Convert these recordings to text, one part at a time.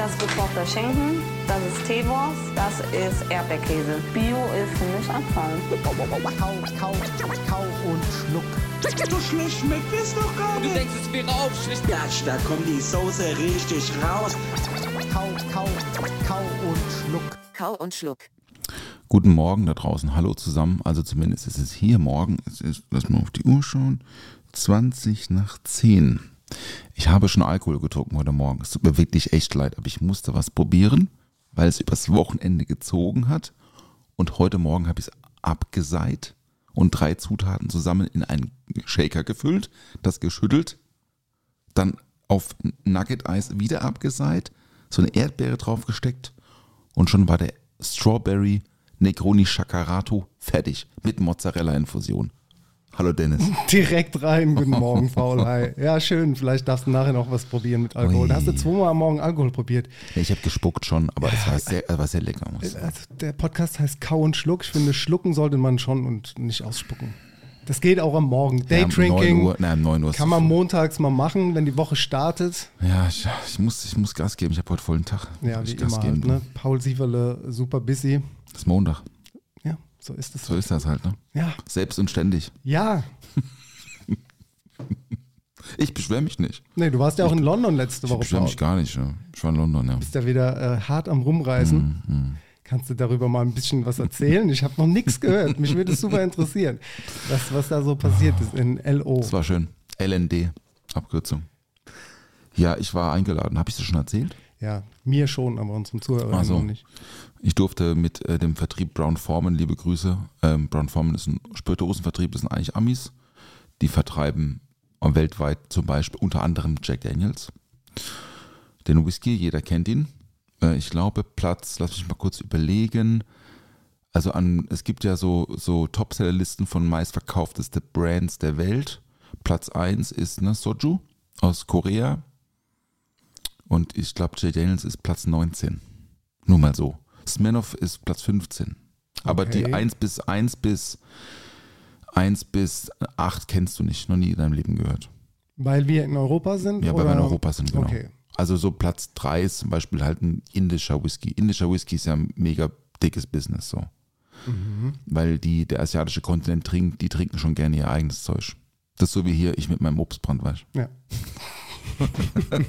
Das ist gekochter Schinken, das ist Teewurst, das ist Erdbeerkäse. Bio ist für mich Abfall. Kau, kau, kau und schluck. So schlecht schmeckt es doch gar Du nicht. denkst, es wäre aufschlicht. Gatsch, da kommt die Soße richtig raus. Kau, kau, kau und schluck. Kau und Schluck. Guten Morgen da draußen. Hallo zusammen. Also zumindest ist es hier morgen. Es ist, lass mal auf die Uhr schauen. 20 nach 10. Ich habe schon Alkohol getrunken heute Morgen. Es tut mir wirklich echt leid, aber ich musste was probieren, weil es übers Wochenende gezogen hat. Und heute Morgen habe ich es abgeseit und drei Zutaten zusammen in einen Shaker gefüllt, das geschüttelt, dann auf Nugget-Eis wieder abgeseit, so eine Erdbeere draufgesteckt und schon war der Strawberry Negroni Chacarato fertig mit Mozzarella-Infusion. Hallo Dennis. Direkt rein. Guten Morgen, Paul. Hi. Ja, schön. Vielleicht darfst du nachher noch was probieren mit Alkohol. Ui. Hast du zweimal am Morgen Alkohol probiert? Ja, ich habe gespuckt schon, aber es war sehr, es war sehr lecker. Also, der Podcast heißt Kau und Schluck. Ich finde, schlucken sollte man schon und nicht ausspucken. Das geht auch am Morgen. Ja, 9 Daydrinking nein, um 9 Uhr kann man montags mal machen, wenn die Woche startet. Ja, ich, ich, muss, ich muss Gas geben. Ich habe heute vollen Tag. Ja, wie ich Gas immer geben. halt, ne? Paul Sieverle, super busy. Das ist Montag. So ist es. So ist das halt, ne? Ja. Selbst und ständig. Ja. Ich beschwere mich nicht. Nee, du warst ja auch in London letzte Ich Woche, beschwere Paul. mich gar nicht. Ja. Ich war in London, ja. bist ja wieder äh, hart am Rumreisen. Mhm, Kannst du darüber mal ein bisschen was erzählen? Ich habe noch nichts gehört. Mich würde es super interessieren, was, was da so passiert ist in LO. Das war schön. LND, Abkürzung. Ja, ich war eingeladen. Habe ich das schon erzählt? Ja, mir schon, aber unseren Zuhörern Ach so. noch nicht. Ich durfte mit äh, dem Vertrieb Brown Forman, liebe Grüße. Ähm, Brown Forman ist ein Spirituosenvertrieb, das sind eigentlich Amis. Die vertreiben weltweit zum Beispiel unter anderem Jack Daniels. Den Whisky, jeder kennt ihn. Äh, ich glaube, Platz, lass mich mal kurz überlegen. Also an, es gibt ja so, so Topseller-Listen von meistverkaufteste Brands der Welt. Platz 1 ist ne, Soju aus Korea. Und ich glaube, Jack Daniels ist Platz 19. Nur mal so. Smirnoff ist Platz 15. Aber die Okay. 1 bis 1 bis 1 bis 8 kennst du nicht, noch nie in deinem Leben gehört. Weil wir in Europa sind? Ja, weil oder? wir in Europa sind, genau. Okay. Also so Platz 3 ist zum Beispiel halt ein indischer Whisky. Indischer Whisky ist ja ein mega dickes Business so. Mhm. Weil die, der asiatische Kontinent trinkt, die trinken schon gerne ihr eigenes Zeug. Das ist so wie hier, ich mit meinem Obstbrand, weißt Ja.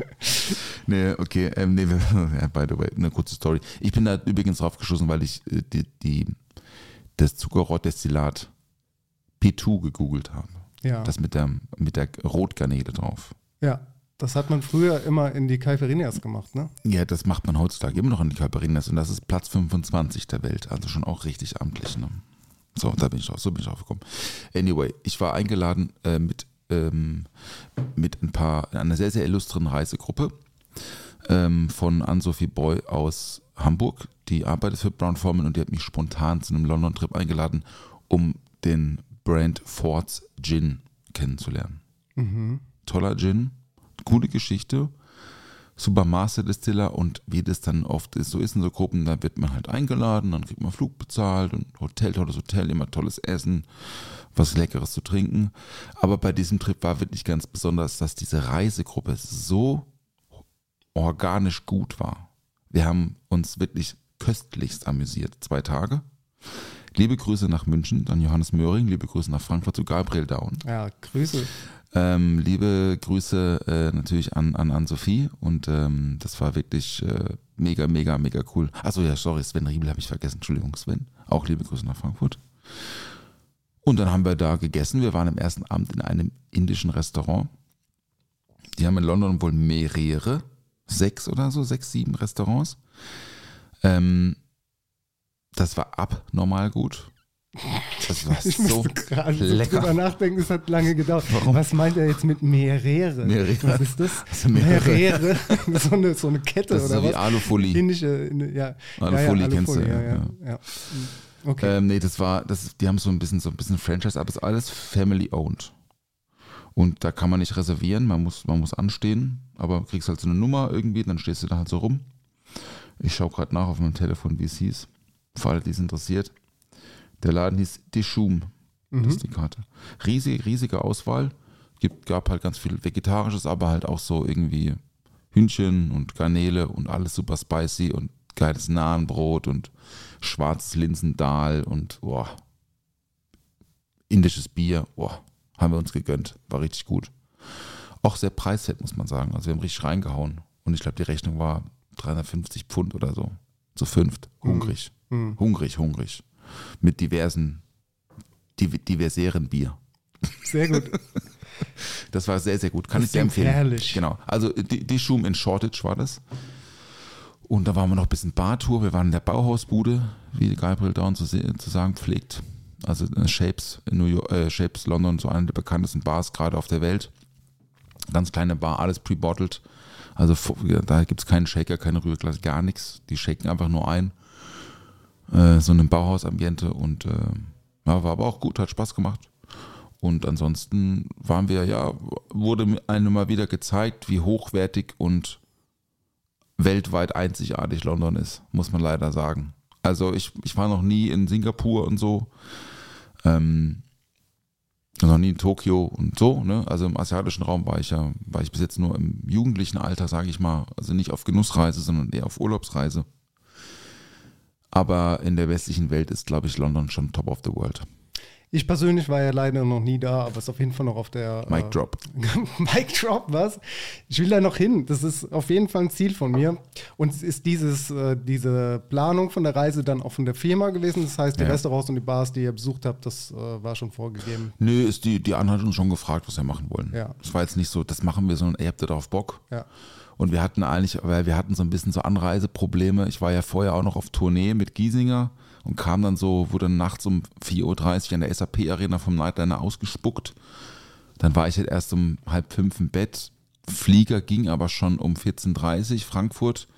Nee, okay, ähm, nee, wir- ja, by the way, eine kurze Story. Ich bin da übrigens drauf geschossen, weil ich äh, die, die, das Zuckerrohrdestillat P2 gegoogelt habe. Ja. Das mit der, mit der Rotgarnele drauf. ja, das hat man früher immer in die Caipirinhas gemacht, ne? Ja, das macht man heutzutage immer noch in die Calperinas und das ist Platz 25 der Welt, also schon auch richtig amtlich. Ne? So, da bin ich drauf, so bin ich drauf gekommen. Anyway, ich war eingeladen äh, mit, ähm, mit ein paar, einer sehr, sehr illustren Reisegruppe ähm, von Ann-Sophie Boy aus Hamburg. Die arbeitet für Brown Forman und die hat mich spontan zu einem London-Trip eingeladen, um den Brand Fords Gin kennenzulernen. Toller Gin, coole Geschichte super Master Distiller und wie das dann oft ist, so ist in so Gruppen, da wird man halt eingeladen, dann kriegt man Flug bezahlt und Hotel, tolles Hotel, immer tolles Essen, was Leckeres zu trinken. Aber bei diesem Trip war wirklich ganz besonders, dass diese Reisegruppe so organisch gut war. Wir haben uns wirklich köstlichst amüsiert, zwei Tage. Liebe Grüße nach München an Johannes Möhring, liebe Grüße nach Frankfurt zu Gabriel Daun. Ja, Grüße. Ähm, liebe Grüße äh, natürlich an, an, an Sophie und ähm, das war wirklich äh, mega, mega, mega cool. Achso, ja, sorry, Sven Riebel habe ich vergessen. Entschuldigung, Sven. Auch liebe Grüße nach Frankfurt. Und dann haben wir da gegessen. Wir waren am ersten Abend in einem indischen Restaurant. Die haben in London wohl mehrere, sechs oder so, sechs, sieben Restaurants. Ähm, das war abnormal gut. Das war Ich so gerade lecker. drüber nachdenken, es hat lange gedauert. Warum? Was meint er jetzt mit Mehrere? Mehrere. Was ist das? Also mehrere. Mehrere. so, eine, so eine Kette Das ist oder so wie was? Alufolie. Indische, in, ja. Alufolie ja, ja, kennst du, Alufolie, ja, ja, ja. Okay. Ähm, nee, das war, das, die haben so ein bisschen so ein bisschen Franchise, aber es ist alles family owned. Und da kann man nicht reservieren, man muss, man muss anstehen, aber kriegst halt so eine Nummer irgendwie, dann stehst du da halt so rum. Ich schaue gerade nach auf meinem Telefon, wie es hieß, für alle, die es interessiert. Der Laden hieß Deschum, das ist die Karte. Riesig, riesige Auswahl, gibt, gab halt ganz viel Vegetarisches, aber halt auch so irgendwie Hühnchen und Garnele und alles super spicy und geiles Nahenbrot und schwarzes Linsendahl und boah, indisches Bier, boah, haben wir uns gegönnt. War richtig gut. Auch sehr preiswert, muss man sagen. Also wir haben richtig reingehauen. Und ich glaube, die Rechnung war 350 Pfund oder so. Zu fünft. Hungrig. Hungrig, hungrig. Mit diversen, div diverseren Bier. Sehr gut. Das war sehr, sehr gut. Kann Das ich sehr klingt empfehlen. herrlich. Genau. Also die, die Schum in Shortage war das. Und da waren wir noch ein bisschen Bartour. Wir waren in der Bauhausbude, wie Gabriel Down zu, zu sagen pflegt. Also äh, Shapes in New York, äh, Shapes London, so eine der bekanntesten Bars gerade auf der Welt. Ganz kleine Bar, alles pre-bottled. Also da gibt es keinen Shaker, keine Rührglas, gar nichts. Die shaken einfach nur ein. Äh, so ein Bauhausambiente und äh, ja, war aber auch gut, hat Spaß gemacht. Und ansonsten waren wir, ja, wurde einem mal wieder gezeigt, wie hochwertig und weltweit einzigartig London ist, muss man leider sagen. Also ich, ich war noch nie in Singapur und so. Ähm, noch nie in Tokio und so, ne? Also im asiatischen Raum war ich ja, war ich bis jetzt nur im jugendlichen Alter, sage ich mal, also nicht auf Genussreise, sondern eher auf Urlaubsreise. Aber in der westlichen Welt ist, glaube ich, London schon top of the world. Ich persönlich war ja leider noch nie da, aber ist auf jeden Fall noch auf der. Mic äh, drop. Mic Drop, was? Ich will da noch hin. Das ist auf jeden Fall ein Ziel von mir. Und es ist dieses, äh, diese Planung von der Reise dann auch von der Firma gewesen. Das heißt, die Ja. Restaurants und die Bars, die ihr besucht habt, das äh, war schon vorgegeben. Nö, ist die, die anderen hat uns schon gefragt, was wir machen wollen. Ja. Das war jetzt nicht so, das machen wir, sondern ihr habt da drauf Bock. Ja. Und wir hatten eigentlich, weil wir hatten so ein bisschen so Anreiseprobleme. Ich war ja vorher auch noch auf Tournee mit Giesinger und kam dann so, wurde nachts um 4.30 Uhr an der SAP-Arena vom Nightliner ausgespuckt. Dann war ich halt erst um halb fünf im Bett. Flieger ging aber schon um 14.30 Uhr Frankfurt.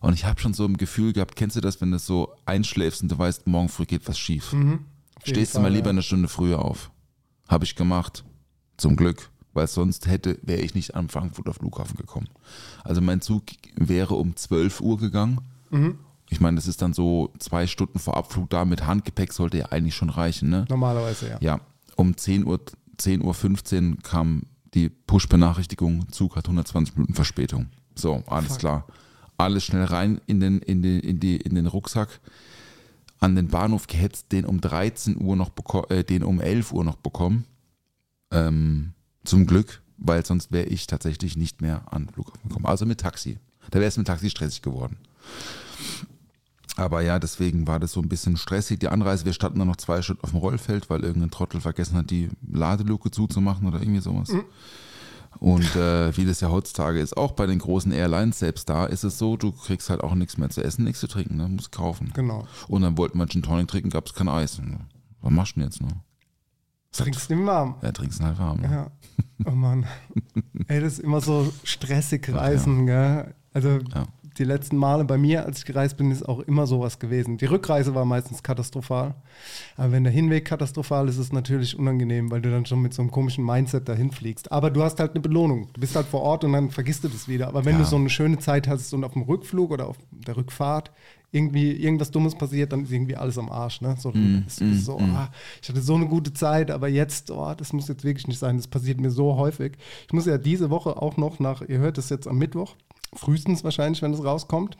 Und ich habe schon so ein Gefühl gehabt, kennst du das, wenn du so einschläfst und du weißt, morgen früh geht was schief? jeden Stehst du mal lieber ja. eine Stunde früher auf. Habe ich gemacht. Zum Glück. Weil sonst hätte, wäre ich nicht am Frankfurter Flughafen gekommen. Also mein Zug wäre um 12 Uhr gegangen. Mhm. Ich meine, das ist dann so zwei Stunden vor Abflug da. Mit Handgepäck sollte ja eigentlich schon reichen. Ne? Normalerweise, ja. Ja, um 10 Uhr, 10 Uhr 15 kam die Push-Benachrichtigung, Zug hat 120 Minuten Verspätung. So, alles klar. Alles schnell rein in den, in, den, in, die, in den Rucksack, an den Bahnhof gehetzt, den um 13 Uhr noch beko- äh, den um 11 Uhr noch bekommen. Ähm, zum Glück, weil sonst wäre ich tatsächlich nicht mehr an den Flughafen gekommen. Also mit Taxi. Da wäre es mit Taxi stressig geworden. Aber ja, deswegen war das so ein bisschen stressig. Die Anreise, wir standen dann noch zwei Stunden auf dem Rollfeld, weil irgendein Trottel vergessen hat, die Ladeluke zuzumachen oder irgendwie sowas. Und äh, wie das ja heutzutage ist, auch bei den großen Airlines, selbst da ist es so, du kriegst halt auch nichts mehr zu essen, nichts zu trinken, ne? musst kaufen. Genau. Und dann wollten wir Gin Tonic trinken, gab es kein Eis. Und, Was machst du denn jetzt? Ne? Trinkst du den warm? Ja, trinkst ihn halt warm. Ne? Ja. Oh Mann. Ey, das ist immer so stressig reisen, gell? Also Ja. Die letzten Male bei mir, als ich gereist bin, ist auch immer sowas gewesen. Die Rückreise war meistens katastrophal. Aber wenn der Hinweg katastrophal ist, ist es natürlich unangenehm, weil du dann schon mit so einem komischen Mindset dahin fliegst. Aber du hast halt eine Belohnung. Du bist halt vor Ort und dann vergisst du das wieder. Aber wenn Ja. du so eine schöne Zeit hast und auf dem Rückflug oder auf der Rückfahrt irgendwie irgendwas Dummes passiert, dann ist irgendwie alles am Arsch. Ne? So, dann ist du so ah, ich hatte so eine gute Zeit, aber jetzt, oh, das muss jetzt wirklich nicht sein. Das passiert mir so häufig. Ich muss ja diese Woche auch noch nach, ihr hört es jetzt am Mittwoch, frühestens wahrscheinlich, wenn es rauskommt,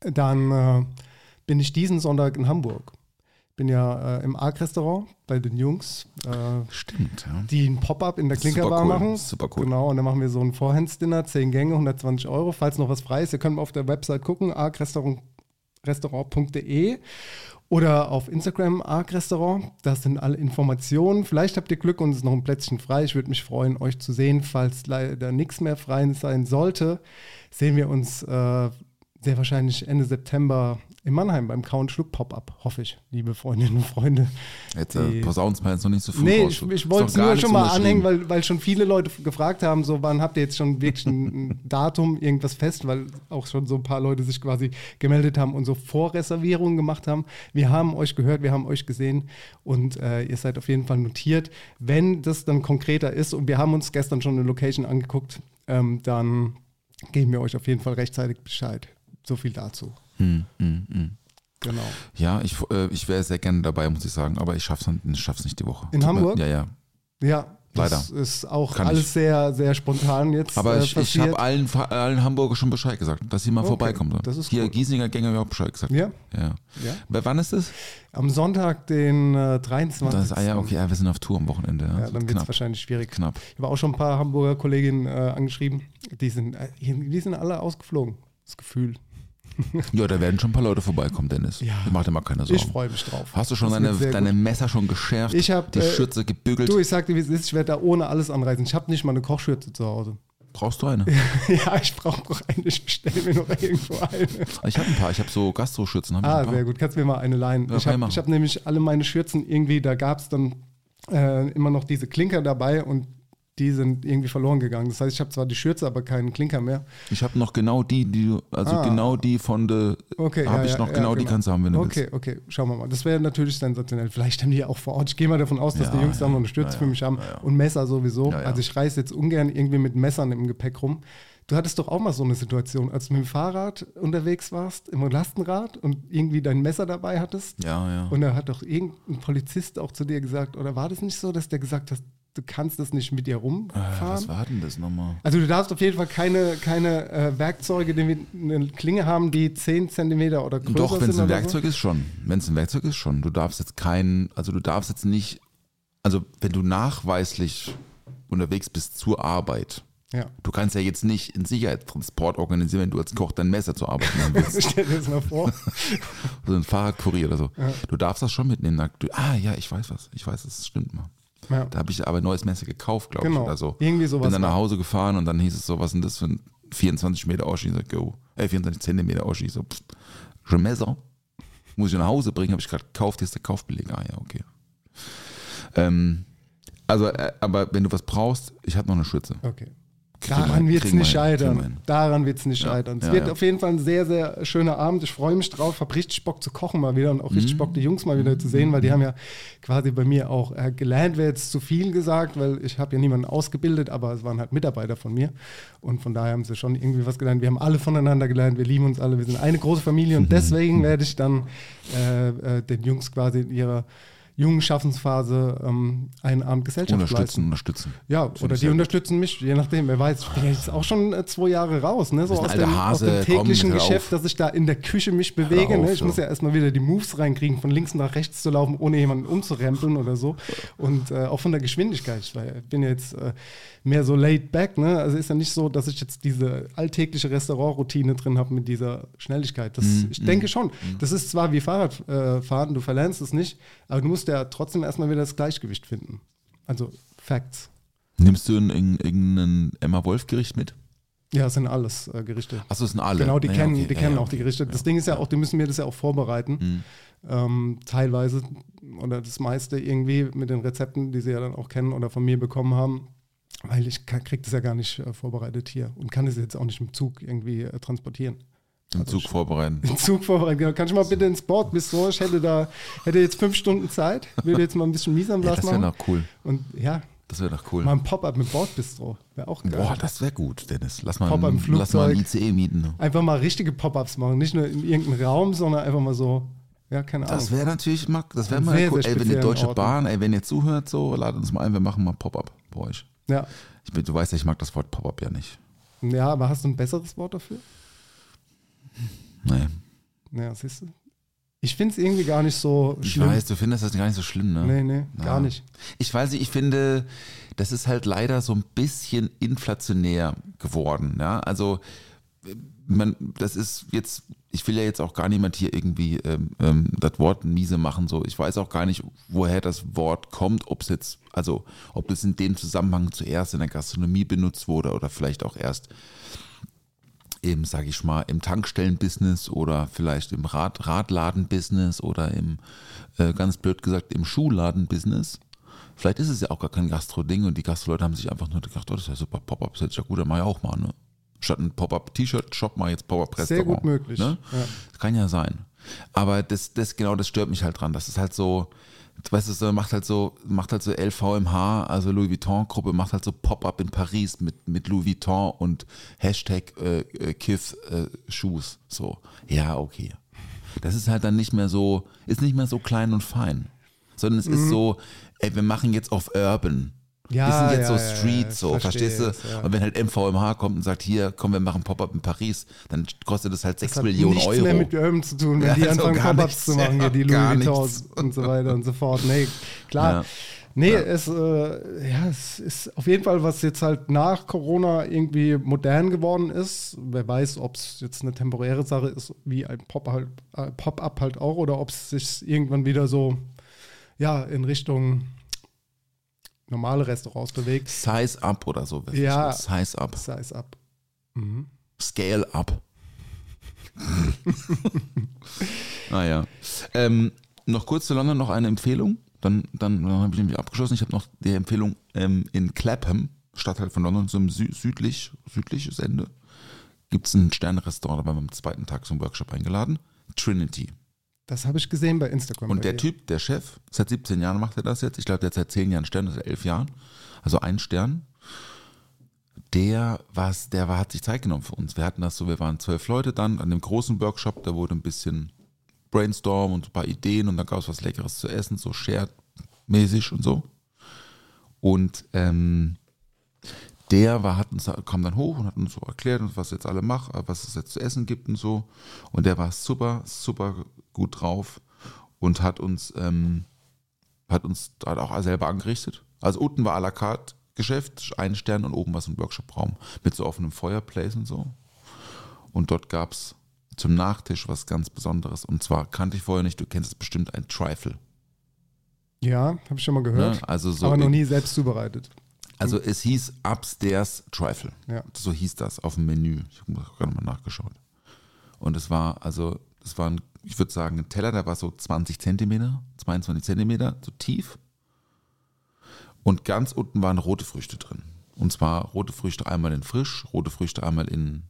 dann äh, bin ich diesen Sonntag in Hamburg. Bin ja äh, im Arc-Restaurant bei den Jungs. Äh, Stimmt, ja. die ein Pop-up in der Klinkerbar cool, machen. super cool. Genau, und dann machen wir so ein Vorhandsdinner, 10 Gänge, 120 Euro. Falls noch was frei ist, ihr könnt mal auf der Website gucken, arcrestaurant.de oder auf Instagram arcrestaurant. Das sind alle Informationen. Vielleicht habt ihr Glück und es ist noch ein Plätzchen frei. Ich würde mich freuen, euch zu sehen. Falls leider nichts mehr frei sein sollte, sehen wir uns äh, sehr wahrscheinlich Ende September in Mannheim beim Kau und Schluck Pop-Up, hoffe ich, liebe Freundinnen und Freunde. Jetzt äh, jetzt noch nicht so früh Nee, ich, ich wollte es nur schon mal anhängen, weil, weil schon viele Leute gefragt haben, so wann habt ihr jetzt schon wirklich ein, ein Datum, irgendwas fest, weil auch schon so ein paar Leute sich quasi gemeldet haben und so Vorreservierungen gemacht haben. Wir haben euch gehört, wir haben euch gesehen und äh, ihr seid auf jeden Fall notiert. Wenn das dann konkreter ist und wir haben uns gestern schon eine Location angeguckt, ähm, dann geben wir euch auf jeden Fall rechtzeitig Bescheid. So viel dazu. Hm, hm, hm. Genau. Ja, ich, äh, ich wäre sehr gerne dabei, muss ich sagen, aber ich schaff's, ich schaff's nicht die Woche. In Tut mir- Hamburg? Ja, ja. Ja, das Leider. ist auch Kann alles ich. sehr, sehr spontan jetzt. Aber äh, ich, habe allen, allen Hamburger schon Bescheid gesagt, dass sie mal Okay, vorbeikommen. sollen. das ist Hier, gut. Giesinger Gänger habe ich auch Bescheid gesagt. Ja? ja. Ja. W- Wann ist das? Am Sonntag, den äh, 23. Das ist, ah ja, okay, ja, wir sind auf Tour am Wochenende. Ja, Ja, Das dann wird es wahrscheinlich schwierig. knapp. Ich habe auch schon ein paar Hamburger Kolleginnen äh, angeschrieben. Die sind, äh, die sind alle ausgeflogen. Das Gefühl. Ja, da werden schon ein paar Leute vorbeikommen, Dennis. Ja. Mach dir mal keine Sorgen. Ich freue mich drauf. Hast du schon deine, deine. Messer schon geschärft? Ich hab, die äh, Schürze gebügelt. Du, ich sag dir, wie es ist. Ich werde da ohne alles anreisen. Ich habe nicht mal eine Kochschürze zu Hause. Brauchst du eine? ja, ich brauche noch eine. Ich bestelle mir noch irgendwo eine. Ich habe ein paar. Ich habe so Gastro-Schürzen. hab Ah, sehr gut. Kannst du mir mal eine leihen? Ja, ich habe hab nämlich alle meine Schürzen irgendwie, da gab es dann äh, immer noch diese Klinker dabei und die sind irgendwie verloren gegangen. Das heißt, ich habe zwar die Schürze, aber keinen Klinker mehr. Ich habe noch genau die, die also Ah. genau die von der, Okay, habe ja, ich ja, noch ja, genau, die kannst du haben, wenn du Okay, willst. okay, schauen wir mal. Das wäre natürlich sensationell. Vielleicht haben die auch vor Ort. Ich gehe mal davon aus, dass Ja, die Jungs da noch eine Stürze für mich haben und Messer sowieso. Also ich reise jetzt ungern irgendwie mit Messern im Gepäck rum. Du hattest doch auch mal so eine Situation, als du mit dem Fahrrad unterwegs warst, im Lastenrad und irgendwie dein Messer dabei hattest. Ja, ja. Und da hat doch irgendein Polizist auch zu dir gesagt, oder war das nicht so, dass der gesagt hat, du kannst das nicht mit dir Äh, rumfahren? was war denn das nochmal? Also du darfst auf jeden Fall keine, keine äh, Werkzeuge, die eine Klinge haben, die 10 cm oder größer Doch, wenn sind. es ein Werkzeug ist, schon. Wenn es ein Werkzeug ist, schon. Du darfst jetzt kein, also du darfst jetzt nicht, also wenn du nachweislich unterwegs bist zur Arbeit, So. Ja. du kannst ja jetzt nicht einen Sicherheitstransport organisieren, wenn du als Koch dein Messer zur Arbeit nehmen willst. Stell dir das mal vor. so ein Fahrradkurier oder so. Du darfst das schon mitnehmen. Du, ah ja, ich weiß was. Ich weiß, das stimmt mal. Ja. Da habe ich aber ein neues Messer gekauft, glaube Genau. ich, oder so. Irgendwie sowas Bin dann nach. Hause gefahren und dann hieß es so, was denn das für ein 24 Meter Oschi? Ich sag, go. Äh, 24 Zentimeter Oschi. Ich so, pff, schon Messer? Muss ich nach Hause bringen, habe ich gerade gekauft, hier ist der Kaufbeleg. Ah ja, okay. Ähm, also, äh, aber wenn du was brauchst, ich habe noch eine Schürze. Okay. Daran wird es nicht scheitern. Daran wird es nicht scheitern. Es ja, wird ja. auf jeden Fall ein sehr, sehr schöner Abend. Ich freue mich drauf. Hab richtig Bock zu kochen mal wieder und auch Mhm. richtig Bock, die Jungs mal wieder zu sehen, weil die haben ja quasi bei mir auch äh, gelernt, wäre jetzt zu viel gesagt, weil ich habe ja niemanden ausgebildet, aber es waren halt Mitarbeiter von mir. Und von daher haben sie schon irgendwie was gelernt. Wir haben alle voneinander gelernt, wir lieben uns alle, wir sind eine große Familie und deswegen werde ich dann äh, äh, den Jungs quasi in ihrer jungen Schaffensphase ähm, einen Abend Gesellschaft leisten. Unterstützen, unterstützen. Ja, Finde oder die sehr gut. unterstützen mich, je nachdem, wer weiß. Ich bin jetzt auch schon äh, zwei Jahre raus, ne? So aus dem, Hase, aus dem täglichen komm, Geschäft, auf. dass ich da in der Küche mich bewege. auf, ne? Ich so. muss ja erstmal wieder die Moves reinkriegen, von links nach rechts zu laufen, ohne jemanden umzurempeln oder so. Und äh, auch von der Geschwindigkeit. Ich bin ja jetzt äh, mehr so laid back, ne? Also ist ja nicht so, dass ich jetzt diese alltägliche Restaurantroutine drin habe mit dieser Schnelligkeit. Das, Mhm, ich denke schon. Das ist zwar wie Fahrradfahren, äh, du verlernst es nicht, aber du musst ja trotzdem erstmal wieder das Gleichgewicht finden. Also Facts. Nimmst du in- in- irgendein Emma Wolf Gericht mit? Ja, es sind alles äh, Gerichte. Achso, das sind alle. Genau, die Ja, kennen, okay. die Ja, kennen ja, auch die okay. Gerichte. Das. Ding ist ja auch, die müssen mir das ja auch vorbereiten. Mhm. Ähm, teilweise oder das meiste irgendwie mit den Rezepten, die sie ja dann auch kennen oder von mir bekommen haben. Weil ich kann- krieg das ja gar nicht äh, vorbereitet hier und kann das jetzt auch nicht im Zug irgendwie äh, transportieren. Im Zug vorbereiten. Im Zug vorbereiten, genau. Kann ich mal bitte ins Board bistro? Ich hätte da, hätte jetzt fünf Stunden Zeit, würde jetzt mal ein bisschen mies am Ja, Blatt das wäre noch cool. Und ja, Das wäre doch cool. mal ein Pop-up mit Bordbistro. Wäre auch geil. Boah, das wäre gut, Dennis. Lass mal, Pop-up im ein, lass mal ein. ICE mieten. ne? Einfach mal richtige Pop-ups machen. Nicht nur in irgendeinem Raum, sondern einfach mal so, ja, keine Ahnung. Das wäre natürlich, mal- das wäre mal sehr, cool. sehr Ey, wenn die Deutsche Orten. Bahn, ey, wenn ihr zuhört, so, ladet uns mal ein, wir machen mal Pop-up bei euch. ja. Ich bin, du weißt ja, ich mag das Wort Pop-up ja nicht. ja, aber hast du ein besseres Wort dafür? Nee. Ja, siehst du? Ich finde es irgendwie gar nicht so Ich schlimm. weiß, du findest das gar nicht so schlimm, ne? Nee, nee, Ja. gar nicht. Ich weiß nicht, ich finde, das ist halt leider so ein bisschen inflationär geworden. Ja, also man, das ist jetzt, ich will ja jetzt auch gar niemand hier irgendwie ähm, ähm, das Wort miese machen. So, ich weiß auch gar nicht, woher das Wort kommt, ob es jetzt, also ob es in dem Zusammenhang zuerst in der Gastronomie benutzt wurde oder vielleicht auch erst im, sag ich mal, im Tankstellenbusiness oder vielleicht im Rad, Radladenbusiness oder im, äh, ganz blöd gesagt, im Schuhladenbusiness. Vielleicht ist es ja auch gar kein Gastro-Ding und die Gastroleute haben sich einfach nur gedacht, oh, das ist ja super, Pop-Up, das ist ja gut, dann mach ich auch mal, ne? Statt ein Pop-Up-T-Shirt-Shop mal jetzt Pop-Up-Restaurant. Sehr gut möglich. Ne? Ja. Das kann ja sein. Aber das, das, genau, das stört mich halt dran. Das ist halt so, weißt du, so, macht halt so, macht halt so LVMH, also Louis Vuitton-Gruppe, macht halt so Pop-Up in Paris mit, mit Louis Vuitton und Hashtag äh, äh, Kiff äh, Shoes. So, ja, okay. Das ist halt dann nicht mehr so, ist nicht mehr so klein und fein. Sondern es ist so, ey, wir machen jetzt auf Urban. Ja, wir sind jetzt ja, so Street, ja, so, verstehst du? Und wenn halt MVMH kommt und sagt, hier, komm, wir machen Pop-Up in Paris, dann kostet das halt 6 Das hat Millionen nichts Euro. mehr mit Urban zu tun, wenn die so anfangen Pop-Ups nichts. zu machen, hier die Louis nichts. Vuittons und so weiter und so fort. Nee, klar. Nee, es, äh, ja, es ist auf jeden Fall, was jetzt halt nach Corona irgendwie modern geworden ist. Wer weiß, ob es jetzt eine temporäre Sache ist, wie ein Pop halt, äh, Pop-up halt auch, oder ob es sich irgendwann wieder so ja, in Richtung normale Restaurants bewegt. Size up oder so. Ja. Size up. Size up. Scale up. naja. Ähm, noch kurz zu London noch eine Empfehlung. Dann, dann, dann habe ich nämlich abgeschlossen. Ich habe noch die Empfehlung ähm, in Clapham, Stadtteil von London, so im Sü südlich, südliches Ende, gibt es ein Sternrestaurant, da waren wir am zweiten Tag zum Workshop eingeladen. Trinity. Das habe ich gesehen bei Instagram. Und bei der dir. Typ, der Chef, seit 17 Jahren macht er das jetzt. Ich glaube, der hat seit 10 Jahren Stern, also 11 Jahren. Also ein Stern. Der, was, der war, hat sich Zeit genommen für uns. Wir hatten das so, wir waren zwölf Leute dann an dem großen Workshop, da wurde ein bisschen Brainstorm und ein paar Ideen und dann gab es was Leckeres zu essen, so shared-mäßig und so. Und ähm, der war, hat uns, kam dann hoch und hat uns so erklärt, was jetzt alle machen, was es jetzt zu essen gibt und so. Und der war super, super gut drauf und hat uns, ähm, hat uns hat auch selber angerichtet. Also unten war à la carte Geschäft, ein Stern und oben war so ein Workshop-Raum mit so offenem Fireplace und so. Und dort gab es zum Nachtisch was ganz Besonderes. Und zwar kannte ich vorher nicht, du kennst es bestimmt, ein Trifle. Ja, habe ich schon mal gehört. Ne? Also so aber noch nie selbst zubereitet. Also es hieß Upstairs Trifle. Ja. So hieß das auf dem Menü. Ich habe gerade mal nachgeschaut. Und es war, also, es war ein, ich würde sagen, ein Teller, der war so 20 Zentimeter, 22 Zentimeter, so tief. Und ganz unten waren rote Früchte drin. Und zwar rote Früchte einmal in frisch, rote Früchte einmal in,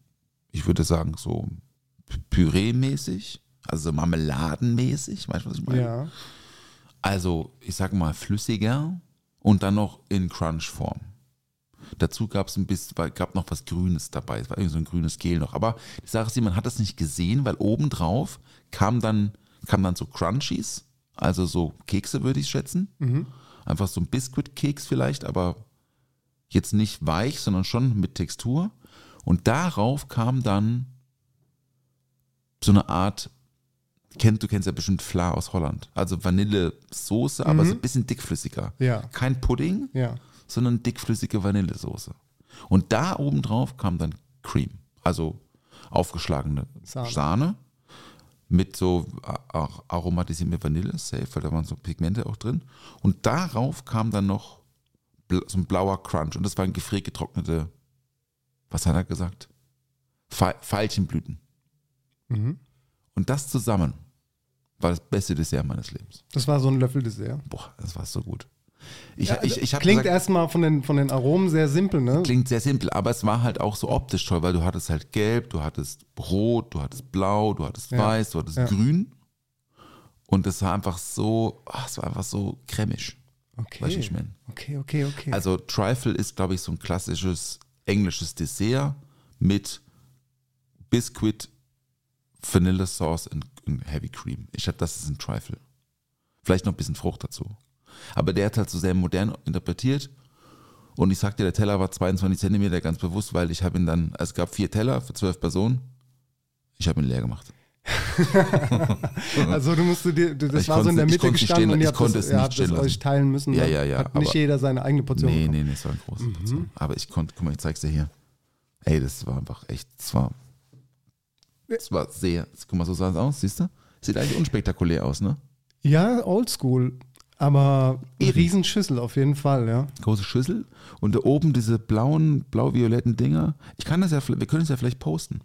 ich würde sagen, so Püree-mäßig, also so marmeladenmäßig, weißt du, was ich meine? Ja. Also, ich sag mal, flüssiger und dann noch in Crunch-Form. Dazu gab es ein bisschen, gab noch was Grünes dabei. Es war irgendwie so ein grünes Gel noch. Aber die Sache ist, man hat das nicht gesehen, weil obendrauf kam dann, kam dann so Crunchies, also so Kekse, würde ich schätzen. Einfach so ein Biscuit-Keks vielleicht, aber jetzt nicht weich, sondern schon mit Textur. Und darauf kam dann so eine Art kennt, du kennst ja bestimmt Fla aus Holland. Also Vanillesoße, aber so ein bisschen dickflüssiger. Ja. Kein Pudding, Ja. Sondern dickflüssige Vanillesoße. Und da oben drauf kam dann Cream, also aufgeschlagene Sahne. Sahne, mit so a- auch aromatisierte Vanille, safe, weil da waren so Pigmente auch drin. Und darauf kam dann noch so ein blauer Crunch und das waren gefriergetrocknete, was hat er gesagt? Veilchenblüten. Mhm. Und das zusammen war das beste Dessert meines Lebens. Das war so ein Löffeldessert. Boah, das war so gut. Ich, Ja, ich, ich hab Klingt gesagt, erstmal von den, von den Aromen sehr simpel, ne? klingt sehr simpel, aber es war halt auch so optisch toll, weil du hattest halt gelb, du hattest rot, du hattest blau, du hattest Ja. weiß, du hattest Ja. grün. Und es war einfach so, ach, es war einfach so cremisch. Okay. Weißt du, ich meine? Okay, okay, okay. Also Trifle ist, glaube ich, so ein klassisches englisches Dessert mit Biscuit, Vanilla Sauce und, Heavy Cream. Ich hatte, das ist ein Trifle. Vielleicht noch ein bisschen Frucht dazu. Aber der hat halt so sehr modern interpretiert. Und ich sagte, der Teller war 22 Zentimeter ganz bewusst, weil ich habe ihn dann, also es gab vier Teller für zwölf Personen. Ich habe ihn leer gemacht. also du musst dir, das Ich war so in der Mitte es gestanden stehen- und ihr ich habt das, es ihr habt das stehen euch teilen müssen. Ja, dann ja, ja, Hat nicht jeder seine eigene Portion Nee, bekommen. nee, nee, es war eine große Portion. Aber ich konnte, guck mal, ich zeig's dir hier. Ey, das war einfach echt, das war, das war sehr, guck mal, so sah es aus, siehst du? Sieht eigentlich unspektakulär aus, ne? Ja, oldschool. Aber eine Eben. Riesenschüssel auf jeden Fall, ja. Große Schüssel und da oben diese blauen, blau-violetten Dinger. Ich kann das ja, wir können es ja vielleicht posten.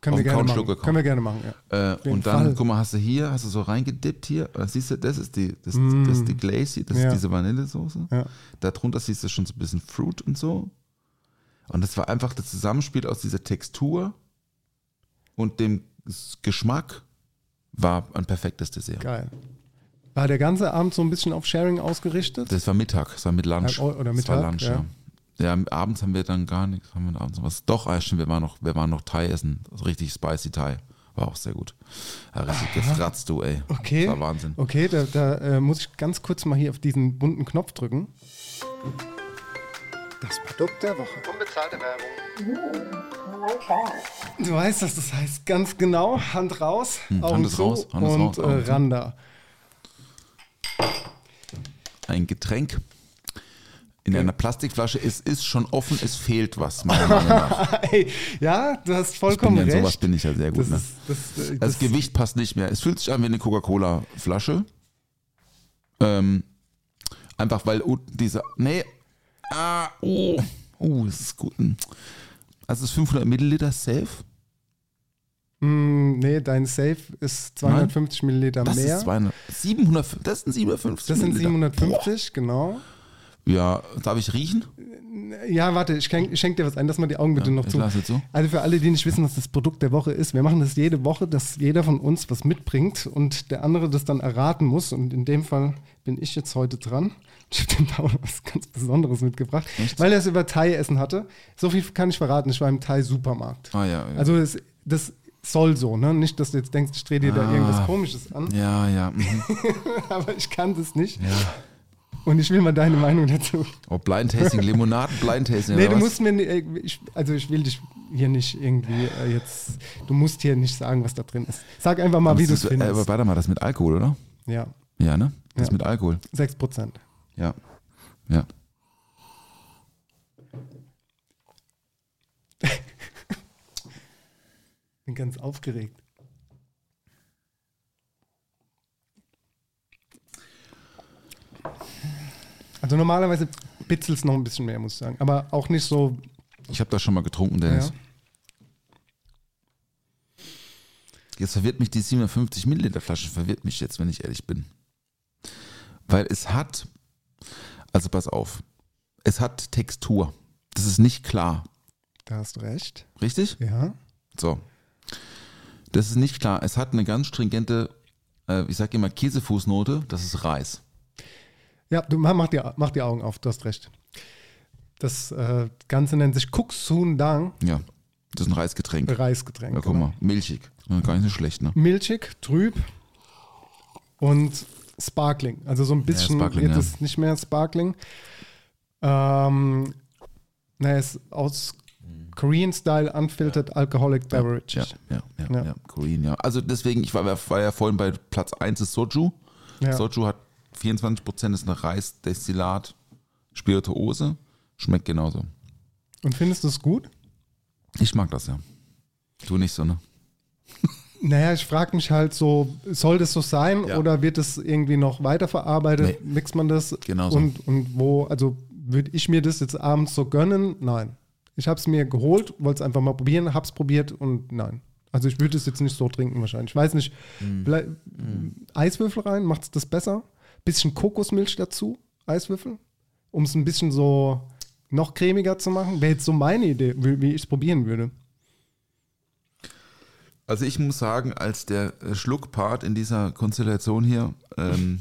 Können wir gerne machen. Können wir gerne machen, ja. Äh, und dann, Fall. guck mal, hast du hier, hast du so reingedippt hier, äh, siehst du, das ist die, das, das ist die hier, das Mm. Ja. ist diese Vanillesoße. Ja. Darunter siehst du schon so ein bisschen Fruit und so. Und das war einfach das Zusammenspiel aus dieser Textur und dem Geschmack war ein perfektes Dessert. Geil. War der ganze Abend so ein bisschen auf Sharing ausgerichtet? Das war Mittag, das war mit Lunch. Ja, oder das war Mittag, Lunch, ja. ja. ja. abends haben wir dann gar nichts, haben wir abends noch was. Doch, ah, stimmt, wir waren noch, wir waren noch Thai essen, also richtig spicy Thai. War auch sehr gut. Ja, richtig gefratzt, du, ey. Okay. Das war Wahnsinn. Okay, da, da äh, muss ich ganz kurz mal hier auf diesen bunten Knopf drücken. Das Produkt der Woche. Unbezahlte Werbung. Du weißt, was das heißt. Ganz genau. Hand raus, Augen Hm, Hand ist zu raus, Hand ist und raus, Augen äh, zu. Ein Getränk in einer Plastikflasche, es ist schon offen, es fehlt was, meiner Meinung nach. Ey, ja, du hast Ich bin vollkommen ja in recht. sowas bin ich ja sehr gut. das ne? das, äh, Das, das, Gewicht passt nicht mehr. Es fühlt sich an wie eine Coca-Cola-Flasche. Ähm, einfach weil oh, diese. Nee. Ah, oh. Oh, es ist gut. Also es ist 500 Milliliter safe. Mm, nee, dein Safe ist 250 Milliliter Das mehr. ist 200, 700, das sind 750 das sind Milliliter. 750, genau. Ja, darf ich riechen? Ja, warte, ich schenke schenk dir was ein, lass mal die Augen bitte Ja, noch zu. so. Also für alle, die nicht wissen, was das Produkt der Woche ist, wir machen das jede Woche, dass jeder von uns was mitbringt und der andere das dann erraten muss. Und in dem Fall bin ich jetzt heute dran. Ich habe dem Paul was ganz Besonderes mitgebracht, Echt? weil er es über Thai-Essen hatte. So viel kann ich verraten, ich war im Thai-Supermarkt. Ah ja, ja. Also das, das soll so, ne? Nicht, dass du jetzt denkst, ich drehe dir da Ah. irgendwas Komisches an, ja, ja. Mhm. aber ich kann das nicht. ja. Und ich will mal deine Meinung dazu. Oh, Blind Tasting, Limonaden, Blind Tasting. Nee, du was? musst mir, äh, ich, also ich will dich hier nicht irgendwie äh, jetzt, du musst hier nicht sagen, was da drin ist. Sag einfach mal, Aber wie du es äh, findest. warte mal, das mit Alkohol, oder? Ja, Ja, ne? Das Ja. mit Alkohol. 6 Prozent. Ja. Ja. Bin ganz aufgeregt. Also normalerweise bitzelt es noch ein bisschen mehr, muss ich sagen. Aber auch nicht so, Ich habe das schon mal getrunken, Dennis. Ja. Jetzt verwirrt mich die 750 Milliliter Flasche, verwirrt mich jetzt, wenn ich ehrlich bin. Weil es hat, also pass auf, es hat Textur. Das ist nicht klar. da hast du recht. Richtig? Ja. So. Das ist nicht klar. Es hat eine ganz stringente, äh, ich sage immer Käsefußnote, das ist Reis. Ja, du mach, die, mach die Augen auf, du hast recht. Das äh, Ganze nennt sich Kuxundang Ja. Das ist ein Reisgetränk. Reisgetränk. Ja, guck genau. mal, milchig. Ja, Gar nicht so schlecht, ne? Milchig, trüb und Sparkling. Also so ein bisschen, Sparkling, jetzt ja. ist nicht mehr Sparkling. Ähm, naja, ist aus Korean Style Unfiltered Alcoholic Beverage. Ja, ja, ja, ja. Ja. Korean, ja. Also deswegen, ich war, war ja vorhin bei Platz 1 ist Soju. Ja. Soju hat 24% ist eine Reisdestillat, Spirituose. Schmeckt genauso. Und findest du es gut? Ich mag das ja. Du nicht so, ne? Naja, ich frage mich halt so, soll das so sein Ja. oder wird es irgendwie noch weiterverarbeitet? Nee. Mixt man das? Genau so. Und, und wo, also würde ich mir das jetzt abends so gönnen? Nein. Ich habe es mir geholt, wollte es einfach mal probieren, habe es probiert und nein. Also ich würde es jetzt nicht so trinken wahrscheinlich. Ich weiß nicht, Mm. blei- Eiswürfel rein, macht es das besser? Bisschen Kokosmilch dazu, Eiswürfel, um es ein bisschen so noch cremiger zu machen. Wäre jetzt so meine Idee, wie, ich es probieren würde. Also ich muss sagen, als der Schluckpart in dieser Konstellation hier, ähm,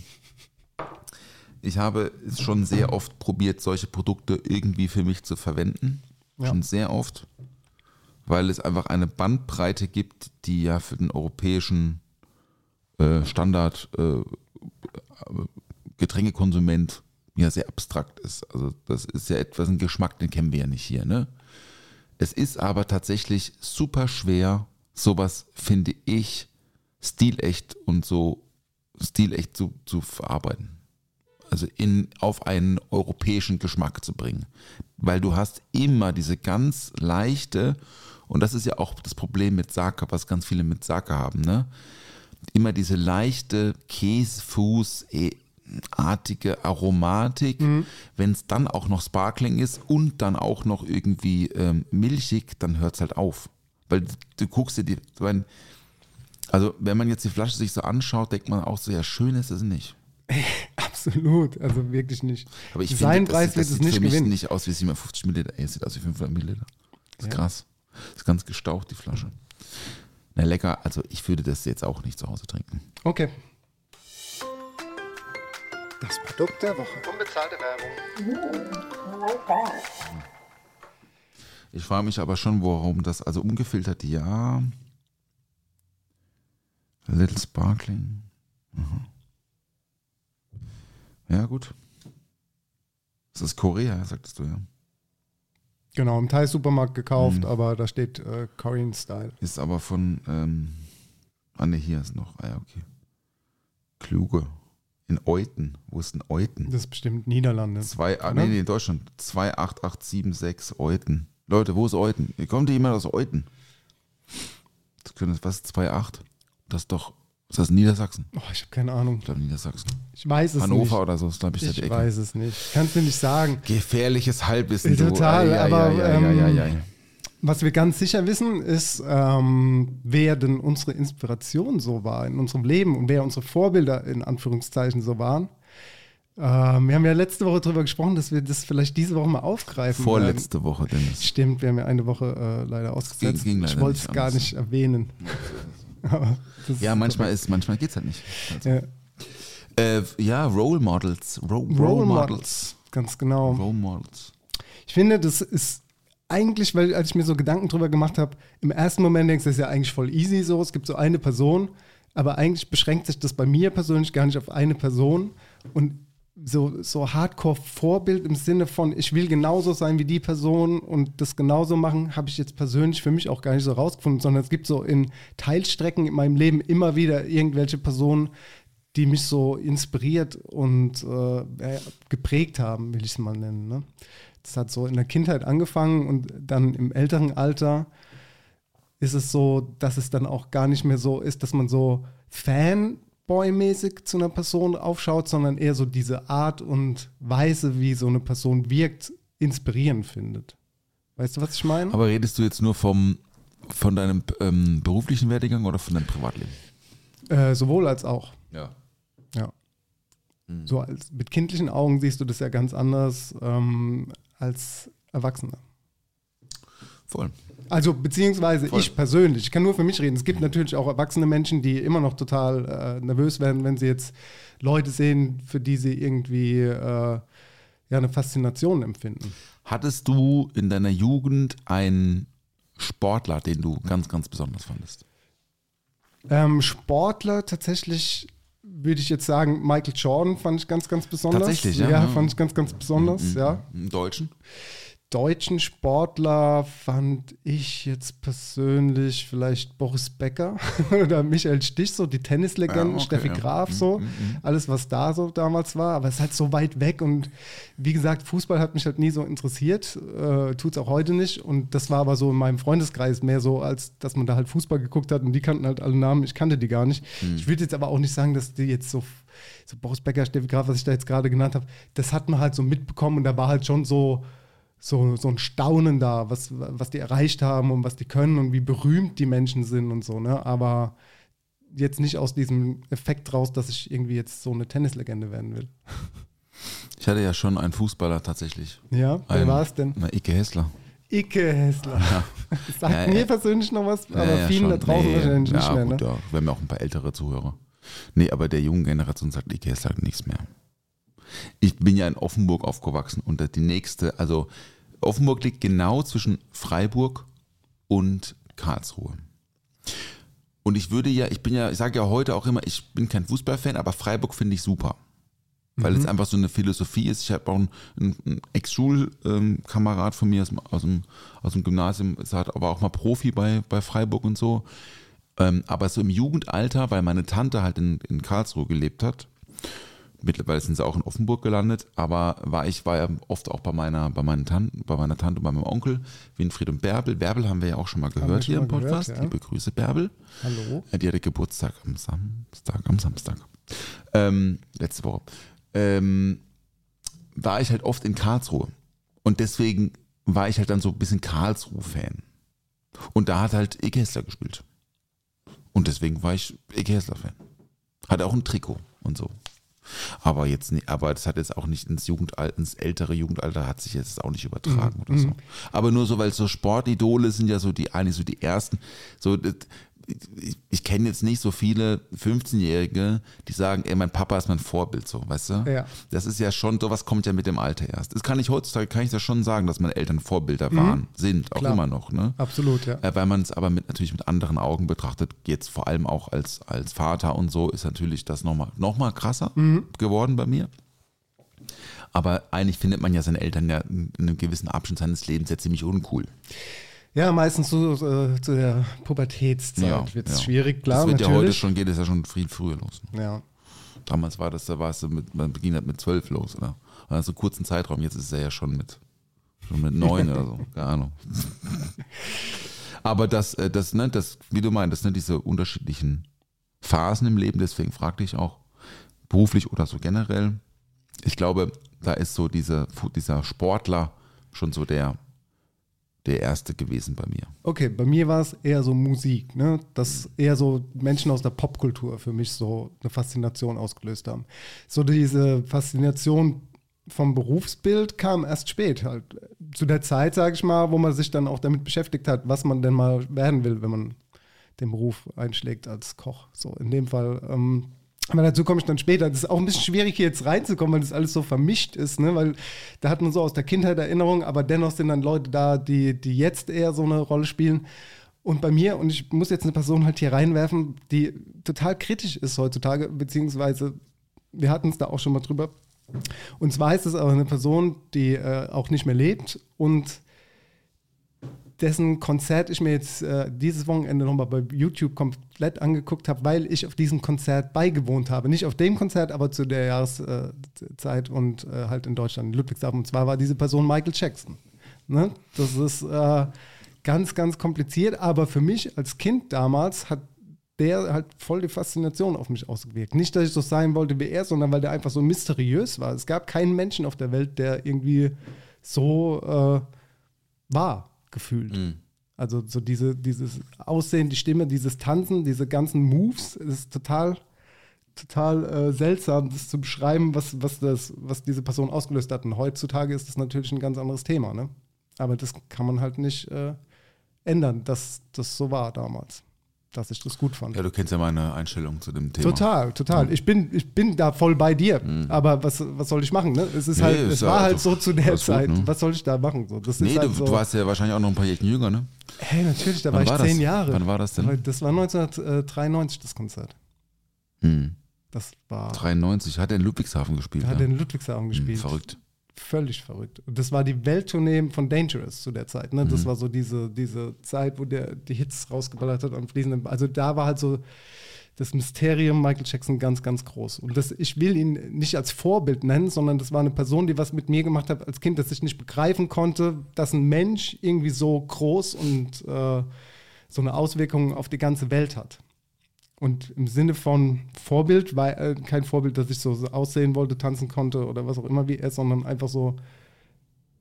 ich habe es schon sehr oft probiert, solche Produkte irgendwie für mich zu verwenden. Ja. Schon sehr oft. Weil es einfach eine Bandbreite gibt, die ja für den europäischen äh, Standard äh, Getränkekonsument ja sehr abstrakt ist. Also das ist ja etwas, ein Geschmack, den kennen wir ja nicht hier. Ne? Es ist aber tatsächlich super schwer, sowas finde ich stilecht und so stilecht zu, zu verarbeiten. Also in, auf einen europäischen Geschmack zu bringen. Weil du hast immer diese ganz leichte, und das ist ja auch das Problem mit Sake, was ganz viele mit Sake haben, ne? Immer diese leichte Käsefuß-artige Aromatik. Wenn es dann auch noch Sparkling ist und dann auch noch irgendwie ähm, milchig, dann hört es halt auf. Weil du, du guckst dir die, mein, also wenn man jetzt die Flasche sich so anschaut, denkt man auch so, ja, schön ist es nicht. Absolut, also wirklich nicht. Aber ich Sein finde, das, Preis das wird sieht es nicht für mich gewinnen. nicht aus wie 750 Milliliter. Es sieht aus wie 500 Milliliter. Das ist Ja. krass. Das ist ganz gestaucht, die Flasche. Na lecker, also ich würde das jetzt auch nicht zu Hause trinken. Okay. Das Produkt der Woche. Unbezahlte Werbung. Ich frage mich aber schon, warum das, also ungefiltert, ja. A little sparkling. Mhm. Ja, gut. Das ist Korea, sagtest du ja. Genau, im Thai-Supermarkt gekauft, Mhm. aber da steht äh, Korean Style. Ist aber von, ähm, ah ne, hier ist noch, ah ja, okay. Kluge. In Euten. Wo ist denn Euten? Das ist bestimmt Niederlande. Zwei, ah, nee, nee, in Deutschland. 28876 Euten. Leute, wo ist Euten? Kommt jemand aus Euten? Das können, was ist 2,8? Das ist doch, ist das Niedersachsen? Oh, ich habe keine Ahnung. Ich glaube Niedersachsen. Ich weiß es Hannover nicht. oder so, ist glaube ich, Ich der Ecke. weiß es nicht. Kannst du nicht sagen. Gefährliches Halbwissen. du. Total, Ei, ei, aber, ei, ei, ähm. Was wir ganz sicher wissen, ist, ähm, wer denn unsere Inspiration so war in unserem Leben und wer unsere Vorbilder in Anführungszeichen so waren. Ähm, wir haben ja letzte Woche darüber gesprochen, dass wir das vielleicht diese Woche mal aufgreifen. Vorletzte Woche, Dennis. Stimmt, wir haben ja eine Woche äh, leider ausgesetzt. ging leider ich wollte es gar nicht erwähnen. Ja, manchmal ist, manchmal geht's halt nicht. Also, Ja, äh, ja, Role Models. Ro Role, Role Models. Models. ganz genau. Role Models. Ich finde, das ist eigentlich, weil als ich mir so Gedanken drüber gemacht habe, im ersten Moment denkst du, das ist ja eigentlich voll easy so, es gibt so eine Person, aber eigentlich beschränkt sich das bei mir persönlich gar nicht auf eine Person und so, so Hardcore-Vorbild im Sinne von, ich will genauso sein wie die Person und das genauso machen, habe ich jetzt persönlich für mich auch gar nicht so rausgefunden, sondern es gibt so in Teilstrecken in meinem Leben immer wieder irgendwelche Personen, die mich so inspiriert und äh, geprägt haben, will ich es mal nennen. Ne? Das hat so in der Kindheit angefangen und dann im älteren Alter ist es so, dass es dann auch gar nicht mehr so ist, dass man so Fanboy-mäßig zu einer Person aufschaut, sondern eher so diese Art und Weise, wie so eine Person wirkt, inspirierend findet. Weißt du, was ich meine? Aber redest du jetzt nur vom, von deinem ähm, beruflichen Werdegang oder von deinem Privatleben? Äh, sowohl als auch. Ja. Ja. So als, mit kindlichen Augen siehst du das ja ganz anders ähm, als Erwachsener. Voll. Also beziehungsweise Voll. ich persönlich, ich kann nur für mich reden. Es gibt natürlich auch erwachsene Menschen, die immer noch total äh, nervös werden, wenn sie jetzt Leute sehen, für die sie irgendwie äh, ja, eine Faszination empfinden. Hattest du in deiner Jugend einen Sportler, den du ganz, ganz besonders fandest? Ähm, Sportler tatsächlich würde ich jetzt sagen, Michael Jordan fand ich ganz, ganz besonders. Tatsächlich, ja? Ja, fand ich ganz, ganz besonders, ja. Einen Deutschen? Deutschen Sportler fand ich jetzt persönlich vielleicht Boris Becker oder Michael Stich, so die Tennislegenden, Ja, okay, Steffi. Graf, Mhm, so, mhm, mhm. alles, was da so damals war. Aber es ist halt so weit weg und wie gesagt, Fußball hat mich halt nie so interessiert, äh, tut es auch heute nicht. Und das war aber so in meinem Freundeskreis mehr so, als dass man da halt Fußball geguckt hat und die kannten halt alle Namen, ich kannte die gar nicht. Mhm. Ich würde jetzt aber auch nicht sagen, dass die jetzt so, so Boris Becker, Steffi Graf, was ich da jetzt gerade genannt habe, das hat man halt so mitbekommen und da war halt schon so so, so ein Staunen da, was, was die erreicht haben und was die können und wie berühmt die Menschen sind und so, ne? Aber jetzt nicht aus diesem Effekt raus, dass ich irgendwie jetzt so eine Tennislegende werden will. Ich hatte ja schon einen Fußballer tatsächlich. Ja, wer Ein- war es denn? Na, Icke Hessler. Icke Hessler. Das sagt Ja, mir ja. persönlich noch was, aber Ja, ja, vielen da draußen Nee, wahrscheinlich nicht ja, mehr, gut, ne? ja. Wir haben ja auch ein paar ältere Zuhörer. Nee, aber der jungen Generation sagt Icke Hessler nichts mehr. Ich bin ja in Offenburg aufgewachsen und die nächste, also Offenburg liegt genau zwischen Freiburg und Karlsruhe. Und ich würde ja, ich bin ja, ich sage ja heute auch immer, ich bin kein Fußballfan, aber Freiburg finde ich super. Weil es einfach so eine Philosophie ist. Ich habe auch einen, einen Ex-Schulkamerad von mir aus, dem- aus, dem, aus dem Gymnasium, ist halt aber auch mal Profi bei, bei Freiburg und so. Ähm, aber so im Jugendalter, weil meine Tante halt in, in Karlsruhe gelebt hat, mittlerweile sind sie auch in Offenburg gelandet, aber war ich war ja oft auch bei meiner, bei meinen Tanten, bei meiner Tante und bei meinem Onkel, Winfried und Bärbel. Bärbel haben wir ja auch schon mal gehört schon hier im mal gehört, Podcast. ja. Liebe Grüße, Bärbel. Hallo? Die hatte Geburtstag am Samstag, am Samstag. Ähm, letzte Woche. Ähm, war ich halt oft in Karlsruhe. Und deswegen war ich halt dann so ein bisschen Karlsruhe-Fan. Und da hat halt Ike Hessler gespielt. Und deswegen war ich Ike Hessler-Fan. Hatte auch ein Trikot und so. Aber jetzt nicht, aber das hat jetzt auch nicht ins Jugendalter, ins ältere Jugendalter hat sich jetzt auch nicht übertragen oder so. Aber nur so, weil so Sportidole sind ja so die eigentlich so die ersten, so ich, ich kenne jetzt nicht so viele 15-Jährige, die sagen, ey, mein Papa ist mein Vorbild, so, weißt du? Ja. Das ist ja schon, sowas kommt ja mit dem Alter erst. Das kann ich heutzutage, kann ich das schon sagen, dass meine Eltern Vorbilder waren, sind, auch Klar. immer noch, ne? Absolut, ja. Äh, weil man es aber mit, natürlich mit anderen Augen betrachtet, jetzt vor allem auch als, als Vater und so, ist natürlich das nochmal noch mal krasser geworden bei mir. Aber eigentlich findet man ja seine Eltern ja in einem gewissen Abschnitt seines Lebens ja ziemlich uncool. Ja, meistens so äh, zu der Pubertätszeit Ja, wird es ja. schwierig, klar, das wird natürlich. ja heute schon, geht es ja schon viel früher los. Ne? Ja. Damals war das, da war es mit, man beginnt halt mit zwölf los, oder? Also kurzen Zeitraum, jetzt ist er ja schon mit, schon mit neun oder so, keine Ahnung. Aber das, äh, das, ne, das, wie du meintest, ne, diese unterschiedlichen Phasen im Leben, deswegen fragte ich auch, beruflich oder so generell, ich glaube, da ist so diese, dieser Sportler schon so der, der erste gewesen bei mir. Okay, bei mir war es eher so Musik, ne? dass eher so Menschen aus der Popkultur für mich so eine Faszination ausgelöst haben. So diese Faszination vom Berufsbild kam erst spät halt. Zu der Zeit, sage ich mal, wo man sich dann auch damit beschäftigt hat, was man denn mal werden will, wenn man den Beruf einschlägt als Koch. So in dem Fall. Ähm, aber dazu komme ich dann später. Das ist auch ein bisschen schwierig, hier jetzt reinzukommen, weil das alles so vermischt ist, ne? Weil da hat man so aus der Kindheit Erinnerungen, aber dennoch sind dann Leute da, die, die jetzt eher so eine Rolle spielen. Und bei mir, und ich muss jetzt eine Person halt hier reinwerfen, die total kritisch ist heutzutage, beziehungsweise wir hatten es da auch schon mal drüber. Und zwar ist es aber eine Person, die äh, auch nicht mehr lebt und dessen Konzert ich mir jetzt äh, dieses Wochenende nochmal bei YouTube komplett angeguckt habe, weil ich auf diesem Konzert beigewohnt habe. Nicht auf dem Konzert, aber zu der Jahreszeit und äh, halt in Deutschland, in Ludwigshafen. Und zwar war diese Person Michael Jackson. Ne? Das ist äh, ganz, ganz kompliziert, aber für mich als Kind damals hat der halt voll die Faszination auf mich ausgewirkt. Nicht, dass ich so sein wollte wie er, sondern weil der einfach so mysteriös war. Es gab keinen Menschen auf der Welt, der irgendwie so äh, war, gefühlt. Also so diese, dieses Aussehen, die Stimme, dieses Tanzen, diese ganzen Moves, ist total, total äh, seltsam, das zu beschreiben, was, was, das, was diese Person ausgelöst hat. Und heutzutage ist das natürlich ein ganz anderes Thema. Ne? Aber das kann man halt nicht äh, ändern, dass das so war damals. Dass ich das gut fand. Ja, du kennst ja meine Einstellung zu dem Thema. Total, total. Ich bin, ich bin da voll bei dir. Aber was, was soll ich machen? Ne? Es ist Nee, halt, es war halt so zu der alles gut, Zeit. ne? Was soll ich da machen? So, das Nee, ist halt du, so, du warst ja wahrscheinlich auch noch ein paar Jährchen jünger, ne? Hey, natürlich, da Wann war ich zehn das? Jahre. Wann war das denn? Das war 1993, das Konzert. Hm. Das war, 93, hat er in Ludwigshafen gespielt. hat er in Ludwigshafen Hm, gespielt. verrückt. Völlig verrückt. Und das war die Welttournee von Dangerous zu der Zeit. Ne? Mhm. Das war so diese, diese Zeit, wo der die Hits rausgeballert hat am fließenden. Also da war halt so das Mysterium Michael Jackson ganz, ganz groß. Und das, ich will ihn nicht als Vorbild nennen, sondern das war eine Person, die was mit mir gemacht hat als Kind, dass ich nicht begreifen konnte, dass ein Mensch irgendwie so groß und äh, so eine Auswirkung auf die ganze Welt hat. Und im Sinne von Vorbild, weil äh, kein Vorbild, dass ich so, aussehen wollte, tanzen konnte oder was auch immer wie er, sondern einfach so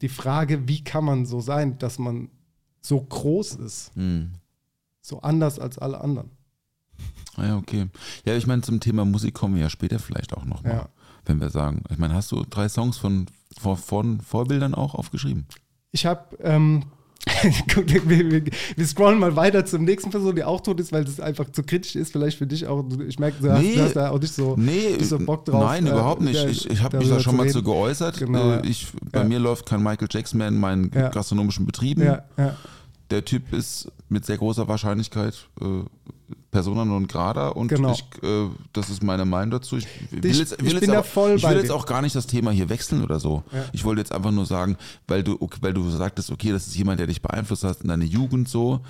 die Frage, wie kann man so sein, dass man so groß ist, Hm. so anders als alle anderen. Ah ja, okay. Ja, ich meine, zum Thema Musik kommen wir ja später vielleicht auch nochmal. Ja. Wenn wir sagen, ich meine, hast du drei Songs von, von, von Vorbildern auch aufgeschrieben? Ich habe, ähm, guck, wir, wir, scrollen mal weiter zum nächsten Person, die auch tot ist, weil das einfach zu kritisch ist, vielleicht für dich auch. Ich merke, du, hast- Nee. du hast da auch nicht so, Nee, nicht so Bock drauf. nein, äh, überhaupt nicht. Ich, ich habe mich da schon mal reden. zu geäußert. Genau, Äh, ich, bei Ja. mir läuft kein Michael Jackson mehr in meinen Ja. gastronomischen Betrieben. Ja. Der Typ ist mit sehr großer Wahrscheinlichkeit äh, Persona non grata und Genau. ich, äh, das ist meine Meinung dazu. Ich, will Ich- jetzt, will ich jetzt aber, voll ich will jetzt auch gar nicht das Thema hier wechseln oder so. Ja. Ich wollte jetzt einfach nur sagen, weil du, okay, weil du sagtest, okay, das ist jemand, der dich beeinflusst hat in deiner Jugend so.